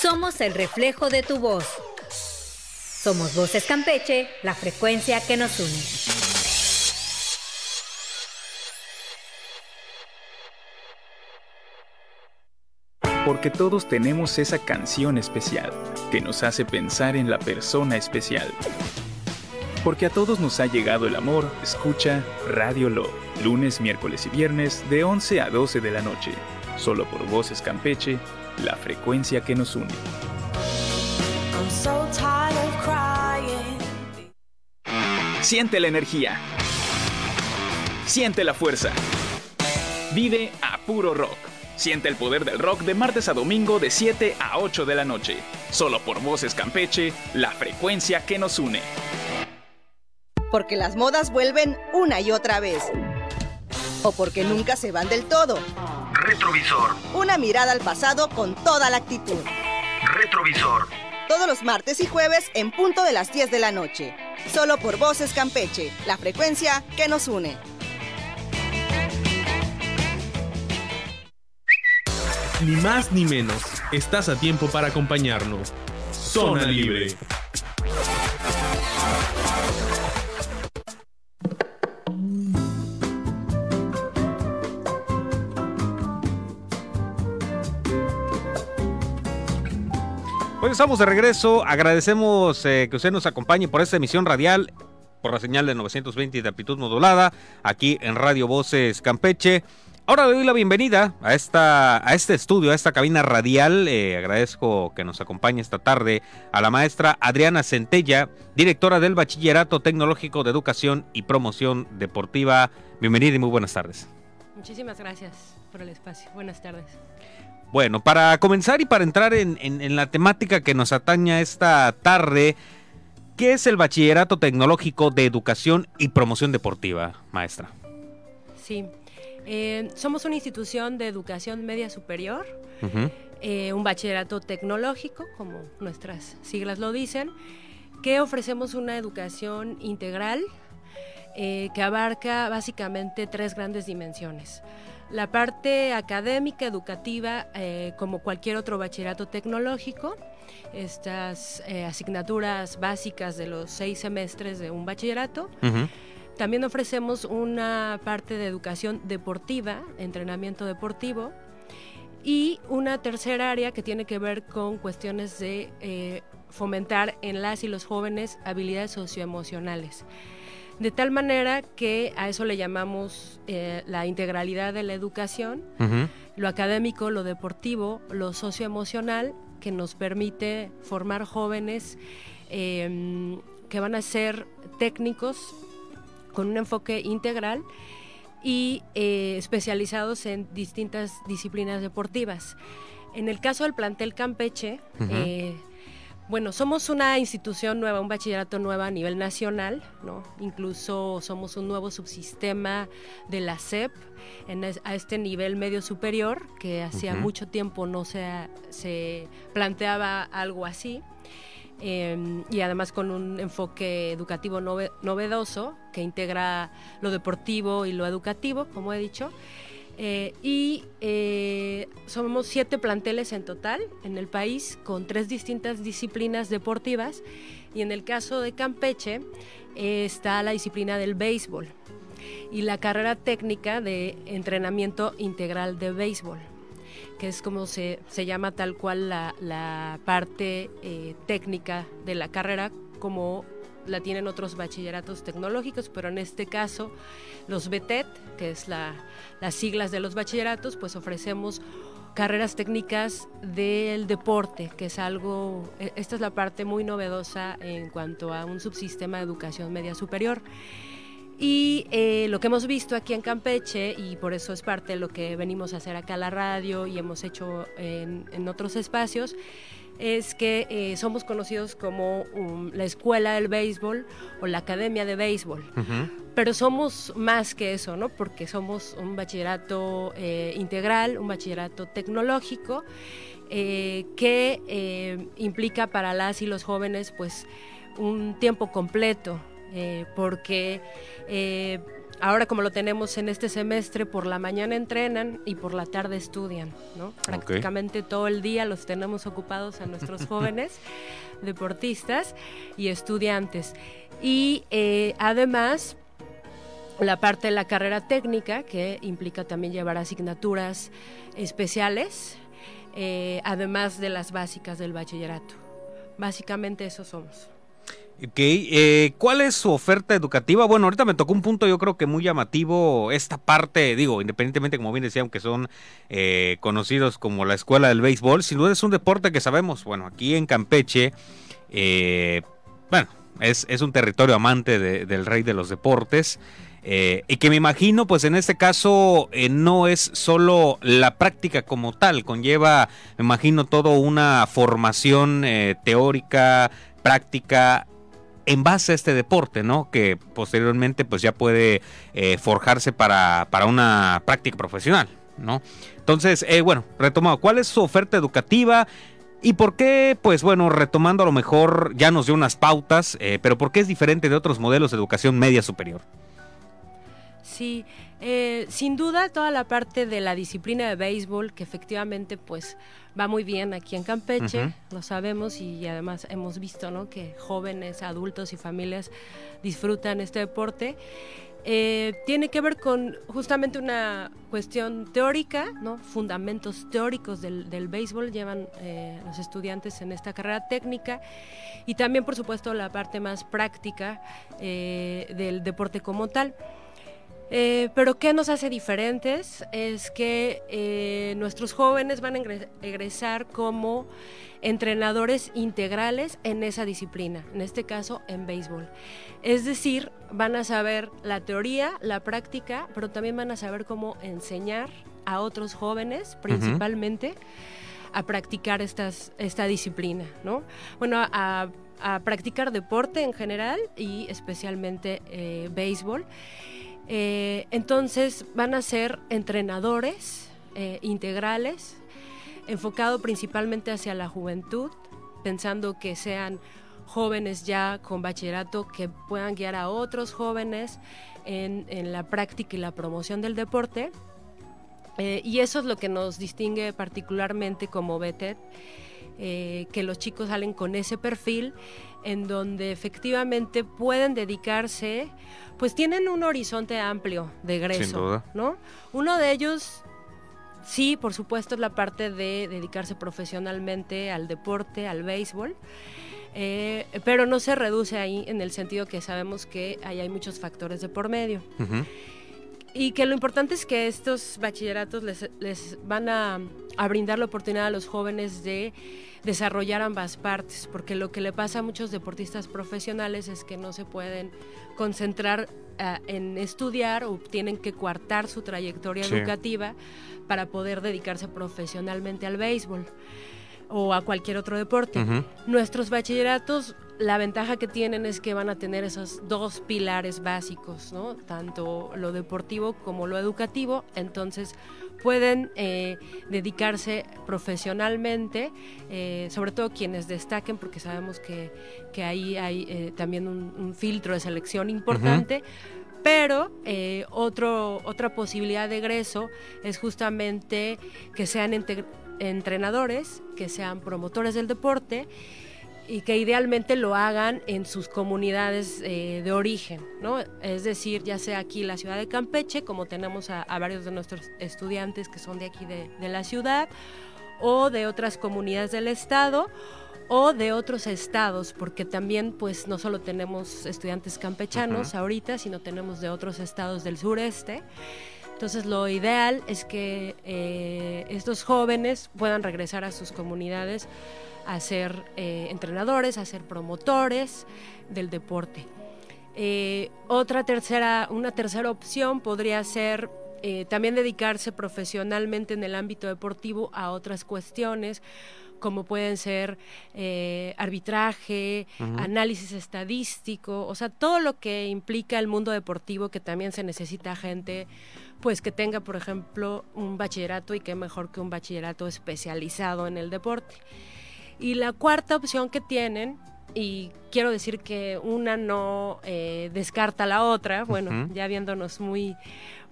Somos el reflejo de tu voz. Somos Voces Campeche, la frecuencia que nos une. Porque todos tenemos esa canción especial que nos hace pensar en la persona especial. Porque a todos nos ha llegado el amor, escucha Radio Lo, lunes, miércoles y viernes de 11 a 12 de la noche, solo por Voces Campeche la frecuencia que nos une. Siente la energía. Siente la fuerza. Vive a puro rock. Siente el poder del rock de martes a domingo de 7 a 8 de la noche. Solo por Voces Campeche, la frecuencia que nos une. Porque las modas vuelven una y otra vez. O porque nunca se van del todo. Retrovisor. Una mirada al pasado con toda la actitud. Retrovisor. Todos los martes y jueves en punto de las 10 de la noche. Solo por Voces Campeche, la frecuencia que nos une. Ni más ni menos, estás a tiempo para acompañarnos. Zona Libre. Pues estamos de regreso. Agradecemos eh, que usted nos acompañe por esta emisión radial, por la señal de 920 de amplitud modulada, aquí en Radio Voces Campeche. Ahora le doy la bienvenida a, esta, a este estudio, a esta cabina radial. Eh, agradezco que nos acompañe esta tarde a la maestra Adriana Centella, directora del Bachillerato Tecnológico de Educación y Promoción Deportiva. Bienvenida y muy buenas tardes. Muchísimas gracias por el espacio. Buenas tardes. Bueno, para comenzar y para entrar en, en, en la temática que nos ataña esta tarde, ¿qué es el Bachillerato Tecnológico de Educación y Promoción Deportiva, maestra? Sí, eh, somos una institución de educación media superior, uh -huh. eh, un bachillerato tecnológico, como nuestras siglas lo dicen, que ofrecemos una educación integral eh, que abarca básicamente tres grandes dimensiones. La parte académica, educativa, eh, como cualquier otro bachillerato tecnológico, estas eh, asignaturas básicas de los seis semestres de un bachillerato. Uh -huh. También ofrecemos una parte de educación deportiva, entrenamiento deportivo, y una tercera área que tiene que ver con cuestiones de eh, fomentar en las y los jóvenes habilidades socioemocionales. De tal manera que a eso le llamamos eh, la integralidad de la educación, uh -huh. lo académico, lo deportivo, lo socioemocional, que nos permite formar jóvenes eh, que van a ser técnicos con un enfoque integral y eh, especializados en distintas disciplinas deportivas. En el caso del plantel Campeche, uh -huh. eh, bueno, somos una institución nueva, un bachillerato nuevo a nivel nacional, ¿no? Incluso somos un nuevo subsistema de la SEP en es, a este nivel medio superior, que hacía uh -huh. mucho tiempo no se, se planteaba algo así. Eh, y además con un enfoque educativo nove, novedoso que integra lo deportivo y lo educativo, como he dicho. Eh, y eh, somos siete planteles en total en el país con tres distintas disciplinas deportivas. Y en el caso de Campeche eh, está la disciplina del béisbol y la carrera técnica de entrenamiento integral de béisbol que es como se, se llama tal cual la, la parte técnica de la carrera, como la tienen otros bachilleratos tecnológicos, pero en este caso los BTET, que es la, las siglas de los bachilleratos, pues ofrecemos carreras técnicas del deporte, que es algo, e, esta es la parte muy novedosa en cuanto a un subsistema de educación media superior. Y eh, lo que hemos visto aquí en Campeche, y por eso es parte de lo que venimos a hacer acá a la radio y hemos hecho en, en otros espacios, es que eh, somos conocidos como um, la escuela del béisbol o la academia de béisbol. Uh -huh. Pero somos más que eso, ¿no? Porque somos un bachillerato eh, integral, un bachillerato tecnológico, eh, que implica para las y los jóvenes, pues, un tiempo completo porque ahora como lo tenemos en este semestre, por la mañana entrenan y por la tarde estudian, ¿no? Prácticamente okay. todo el día los tenemos ocupados a nuestros jóvenes deportistas y estudiantes. Y eh, además la parte de la carrera técnica, que implica también llevar asignaturas especiales, eh, además de las básicas del bachillerato. Básicamente eso somos. Ok, eh, ¿cuál es su oferta educativa? Bueno, ahorita me tocó un punto yo creo que muy llamativo, esta parte, digo, independientemente como bien decía, aunque son eh, conocidos como la escuela del béisbol, sin duda es un deporte que sabemos, bueno, aquí en Campeche, eh, bueno, es, un territorio amante de, del rey de los deportes, Eh, y que me imagino, pues en este caso eh, no es solo la práctica como tal, conlleva, me imagino, toda una formación eh, teórica, práctica en base a este deporte, ¿no? Que posteriormente pues ya puede forjarse para, para, una práctica profesional, ¿no? Entonces, bueno, retomado, ¿cuál es su oferta educativa? ¿Y por qué? Pues bueno, retomando a lo mejor ya nos dio unas pautas, pero ¿por qué es diferente de otros modelos de educación media superior? Sí, eh, sin duda toda la parte de la disciplina de béisbol, que efectivamente pues va muy bien aquí en Campeche, lo sabemos y además hemos visto ¿no? que jóvenes, adultos y familias disfrutan este deporte. Eh, tiene que ver con justamente una cuestión teórica, ¿no? fundamentos teóricos del, del béisbol llevan eh, los estudiantes en esta carrera técnica y también por supuesto la parte más práctica del deporte como tal. Eh, pero ¿qué nos hace diferentes? Es que eh, nuestros jóvenes van a egresar como entrenadores integrales en esa disciplina, en este caso en béisbol. Es decir, van a saber la teoría, la práctica, pero también van a saber cómo enseñar a otros jóvenes, principalmente, a practicar estas, esta disciplina, ¿no? Bueno, a, practicar deporte en general y especialmente eh, béisbol. Eh, entonces van a ser entrenadores eh, integrales, enfocado principalmente hacia la juventud, pensando que sean jóvenes ya con bachillerato que puedan guiar a otros jóvenes en, la práctica y la promoción del deporte. Eh, y eso es lo que nos distingue particularmente como BETED, que los chicos salen con ese perfil en donde efectivamente pueden dedicarse pues tienen un horizonte amplio de egreso, ¿no? Uno de ellos sí, por supuesto, es la parte de dedicarse profesionalmente al deporte, al béisbol. Eh, pero no se reduce ahí en el sentido que sabemos que ahí hay muchos factores de por medio. Y que lo importante es que estos bachilleratos les, les van a, a, brindar la oportunidad a los jóvenes de desarrollar ambas partes, porque lo que le pasa a muchos deportistas profesionales es que no se pueden concentrar eh, en estudiar o tienen que coartar su trayectoria educativa para poder dedicarse profesionalmente al béisbol o a cualquier otro deporte. Nuestros bachilleratos, la ventaja que tienen es que van a tener esos dos pilares básicos, ¿no? Tanto lo deportivo como lo educativo. Entonces, pueden eh, dedicarse profesionalmente, eh, sobre todo quienes destaquen, porque sabemos que, ahí hay eh, también un, filtro de selección importante. Pero otro, otra posibilidad de egreso es justamente que sean entrenadores, que sean promotores del deporte y que idealmente lo hagan en sus comunidades eh, de origen, ¿no? Es decir, ya sea aquí la ciudad de Campeche, como tenemos a, varios de nuestros estudiantes que son de aquí de, la ciudad, o de otras comunidades del estado, o de otros estados, porque también pues no solo tenemos estudiantes campechanos ahorita, sino tenemos de otros estados del sureste. Entonces lo ideal es que eh, estos jóvenes puedan regresar a sus comunidades a ser eh, entrenadores, a ser promotores del deporte. Eh, otra tercera, una tercera opción podría ser eh, también dedicarse profesionalmente en el ámbito deportivo a otras cuestiones como pueden ser arbitraje, análisis estadístico, o sea, todo lo que implica el mundo deportivo que también se necesita gente pues que tenga, por ejemplo, un bachillerato y que mejor que un bachillerato especializado en el deporte. Y la cuarta opción que tienen, y quiero decir que una no eh, descarta la otra, bueno, ya viéndonos muy,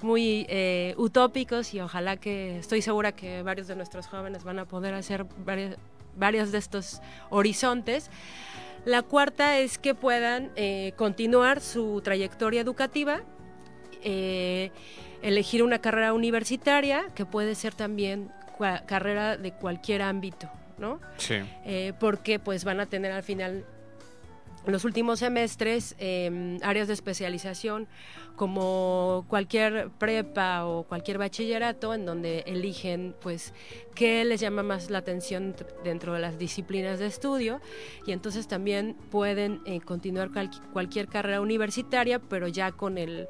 muy eh, utópicos y ojalá que estoy segura que varios de nuestros jóvenes van a poder hacer varios, de estos horizontes. La cuarta es que puedan eh, continuar su trayectoria educativa, elegir una carrera universitaria, que puede ser también carrera de cualquier ámbito. ¿no? Sí. Eh, porque pues van a tener al final los últimos semestres em, áreas de especialización como cualquier prepa o cualquier bachillerato en donde eligen pues qué les llama más la atención dentro de las disciplinas de estudio y entonces también pueden eh, continuar cualquier carrera universitaria pero ya con el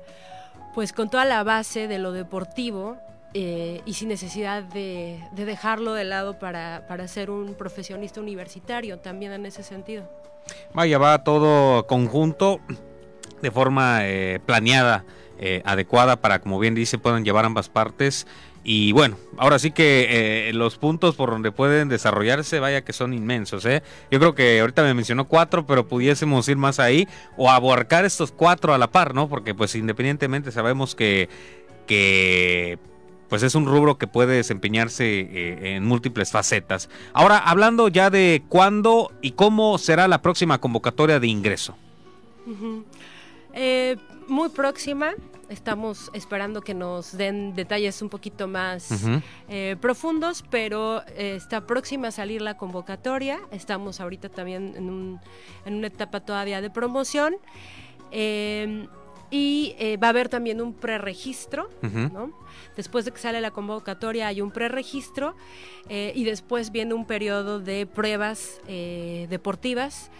pues con toda la base de lo deportivo eh, y sin necesidad de, de dejarlo de lado para, para, ser un profesionista universitario también en ese sentido. Vaya, va todo conjunto de forma eh, planeada, eh, adecuada para, como bien dice, puedan llevar ambas partes. Y bueno, ahora sí que eh, los puntos por donde pueden desarrollarse, vaya que son inmensos. ¿eh? Yo creo que ahorita me mencionó cuatro, pero pudiésemos ir más ahí o abarcar estos cuatro a la par, ¿no? Porque pues independientemente sabemos que, que pues es un rubro que puede desempeñarse eh, en múltiples facetas. Ahora, hablando ya de cuándo y cómo será la próxima convocatoria de ingreso. Eh, muy próxima, estamos esperando que nos den detalles un poquito más uh -huh. eh, profundos, pero eh, está próxima a salir la convocatoria. Estamos ahorita también en, un, en una etapa todavía de promoción. Eh, y va a haber también un preregistro, uh -huh. ¿no? Después de que sale la convocatoria hay un preregistro eh, y después viene un periodo de pruebas eh, deportivas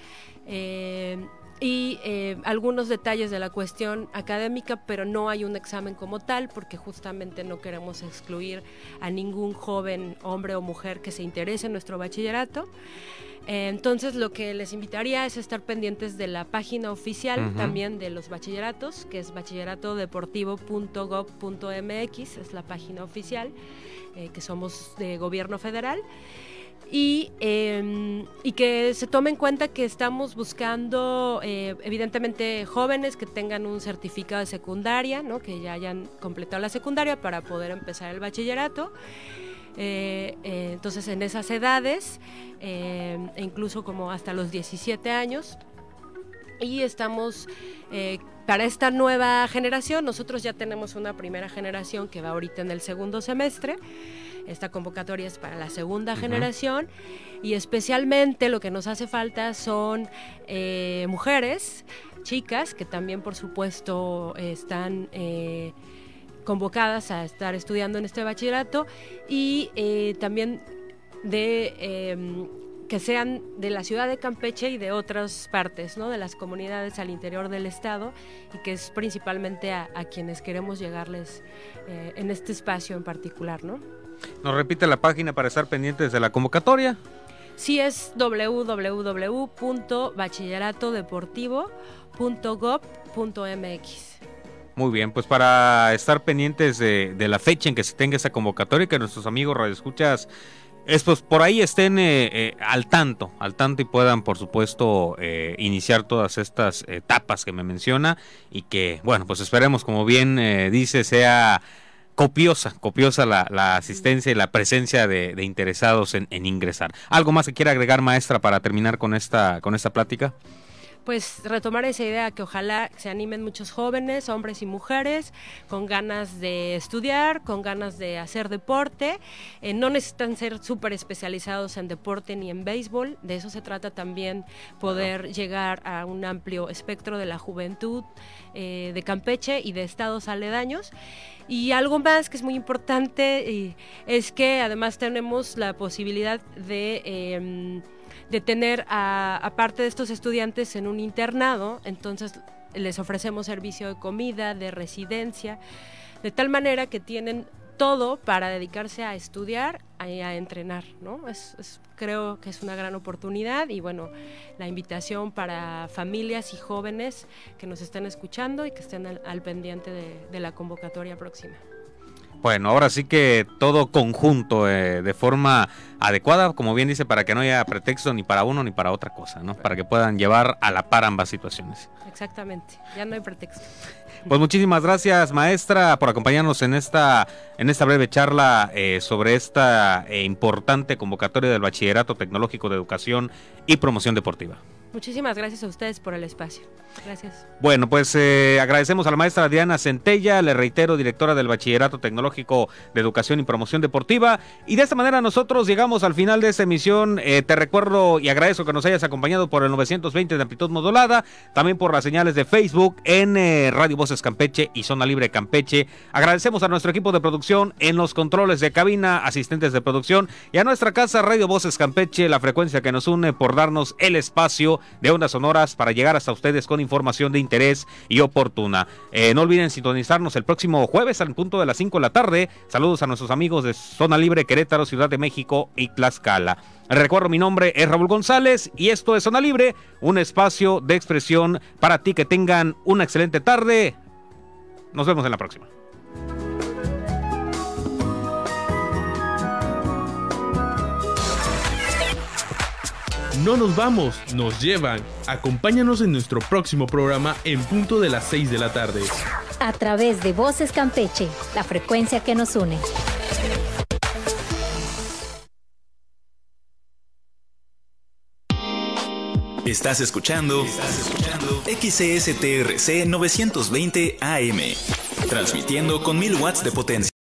y eh, algunos detalles de la cuestión académica, pero no hay un examen como tal, porque justamente no queremos excluir a ningún joven, hombre o mujer que se interese en nuestro bachillerato. Eh, entonces, lo que les invitaría es estar pendientes de la página oficial uh -huh. también de los bachilleratos, que es bachilleratodeportivo.gov.mx, es la página oficial, eh, que somos de gobierno federal. Y, eh, y, que se tome en cuenta que estamos buscando eh, evidentemente jóvenes que tengan un certificado de secundaria, ¿no? que ya hayan completado la secundaria para poder empezar el bachillerato. Eh, entonces en esas edades, e incluso como hasta los 17 años, y estamos para esta nueva generación, nosotros ya tenemos una primera generación que va ahorita en el segundo semestre. Esta convocatoria es para la segunda uh -huh. generación y especialmente lo que nos hace falta son eh, mujeres, chicas, que también por supuesto están eh, convocadas a estar estudiando en este bachillerato y eh, también de em, que sean de la ciudad de Campeche y de otras partes, ¿no? de las comunidades al interior del estado y que es principalmente a, a quienes queremos llegarles eh, en este espacio en particular. ¿no? ¿Nos repite la página para estar pendientes de la convocatoria? Sí, es www.bachilleratodeportivo.gov.mx. Muy bien, pues para estar pendientes de, de, la fecha en que se tenga esa convocatoria y que nuestros amigos radioescuchas es pues por ahí estén eh, eh, al tanto, al tanto y puedan por supuesto eh, iniciar todas estas etapas que me menciona y que bueno pues esperemos como bien dice sea copiosa, copiosa la, la, asistencia y la presencia de, interesados en, en, ingresar. ¿Algo más que quiera agregar maestra para terminar con esta, con esta plática? Pues retomar esa idea que ojalá se animen muchos jóvenes, hombres y mujeres, con ganas de estudiar, con ganas de hacer deporte. Eh, no necesitan ser súper especializados en deporte ni en béisbol, de eso se trata también poder claro. llegar a un amplio espectro de la juventud eh, de Campeche y de estados aledaños. Y algo más que es muy importante eh, es que además tenemos la posibilidad de eh, de tener a, parte de estos estudiantes en un internado, entonces les ofrecemos servicio de comida, de residencia, de tal manera que tienen todo para dedicarse a estudiar y a, entrenar, ¿no? Es, creo que es una gran oportunidad y bueno, la invitación para familias y jóvenes que nos estén escuchando y que estén al, al pendiente de la convocatoria próxima. Bueno, ahora sí que todo conjunto eh, de forma adecuada, como bien dice, para que no haya pretexto ni para uno ni para otra cosa, ¿no? Para que puedan llevar a la par ambas situaciones. Exactamente, ya no hay pretexto. Pues muchísimas gracias, maestra, por acompañarnos en esta, en esta breve charla eh, sobre esta eh, importante convocatoria del Bachillerato Tecnológico de Educación y Promoción Deportiva. Muchísimas gracias a ustedes por el espacio. Gracias. Bueno, pues eh, agradecemos a la maestra Diana Centella, le reitero, directora del Bachillerato Tecnológico de Educación y Promoción Deportiva. Y de esta manera nosotros llegamos al final de esta emisión. Eh, te recuerdo y agradezco que nos hayas acompañado por el 920 de amplitud modulada, también por las señales de Facebook en eh, Radio Voces Campeche y Zona Libre Campeche. Agradecemos a nuestro equipo de producción en los controles de cabina, asistentes de producción y a nuestra casa Radio Voces Campeche, la frecuencia que nos une por darnos el espacio de Ondas Sonoras para llegar hasta ustedes con información de interés y oportuna. Eh, no olviden sintonizarnos el próximo jueves al punto de las 5 de la tarde. Saludos a nuestros amigos de Zona Libre Querétaro, Ciudad de México y Tlaxcala. Recuerdo, mi nombre es Raúl González y esto es Zona Libre, un espacio de expresión para ti que tengan una excelente tarde. Nos vemos en la próxima. No nos vamos, nos llevan. Acompáñanos en nuestro próximo programa en punto de las 6 de la tarde. A través de Voces Campeche, la frecuencia que nos une. Estás escuchando, Estás escuchando XCSTRC 920 AM, transmitiendo con 1000 watts de potencia.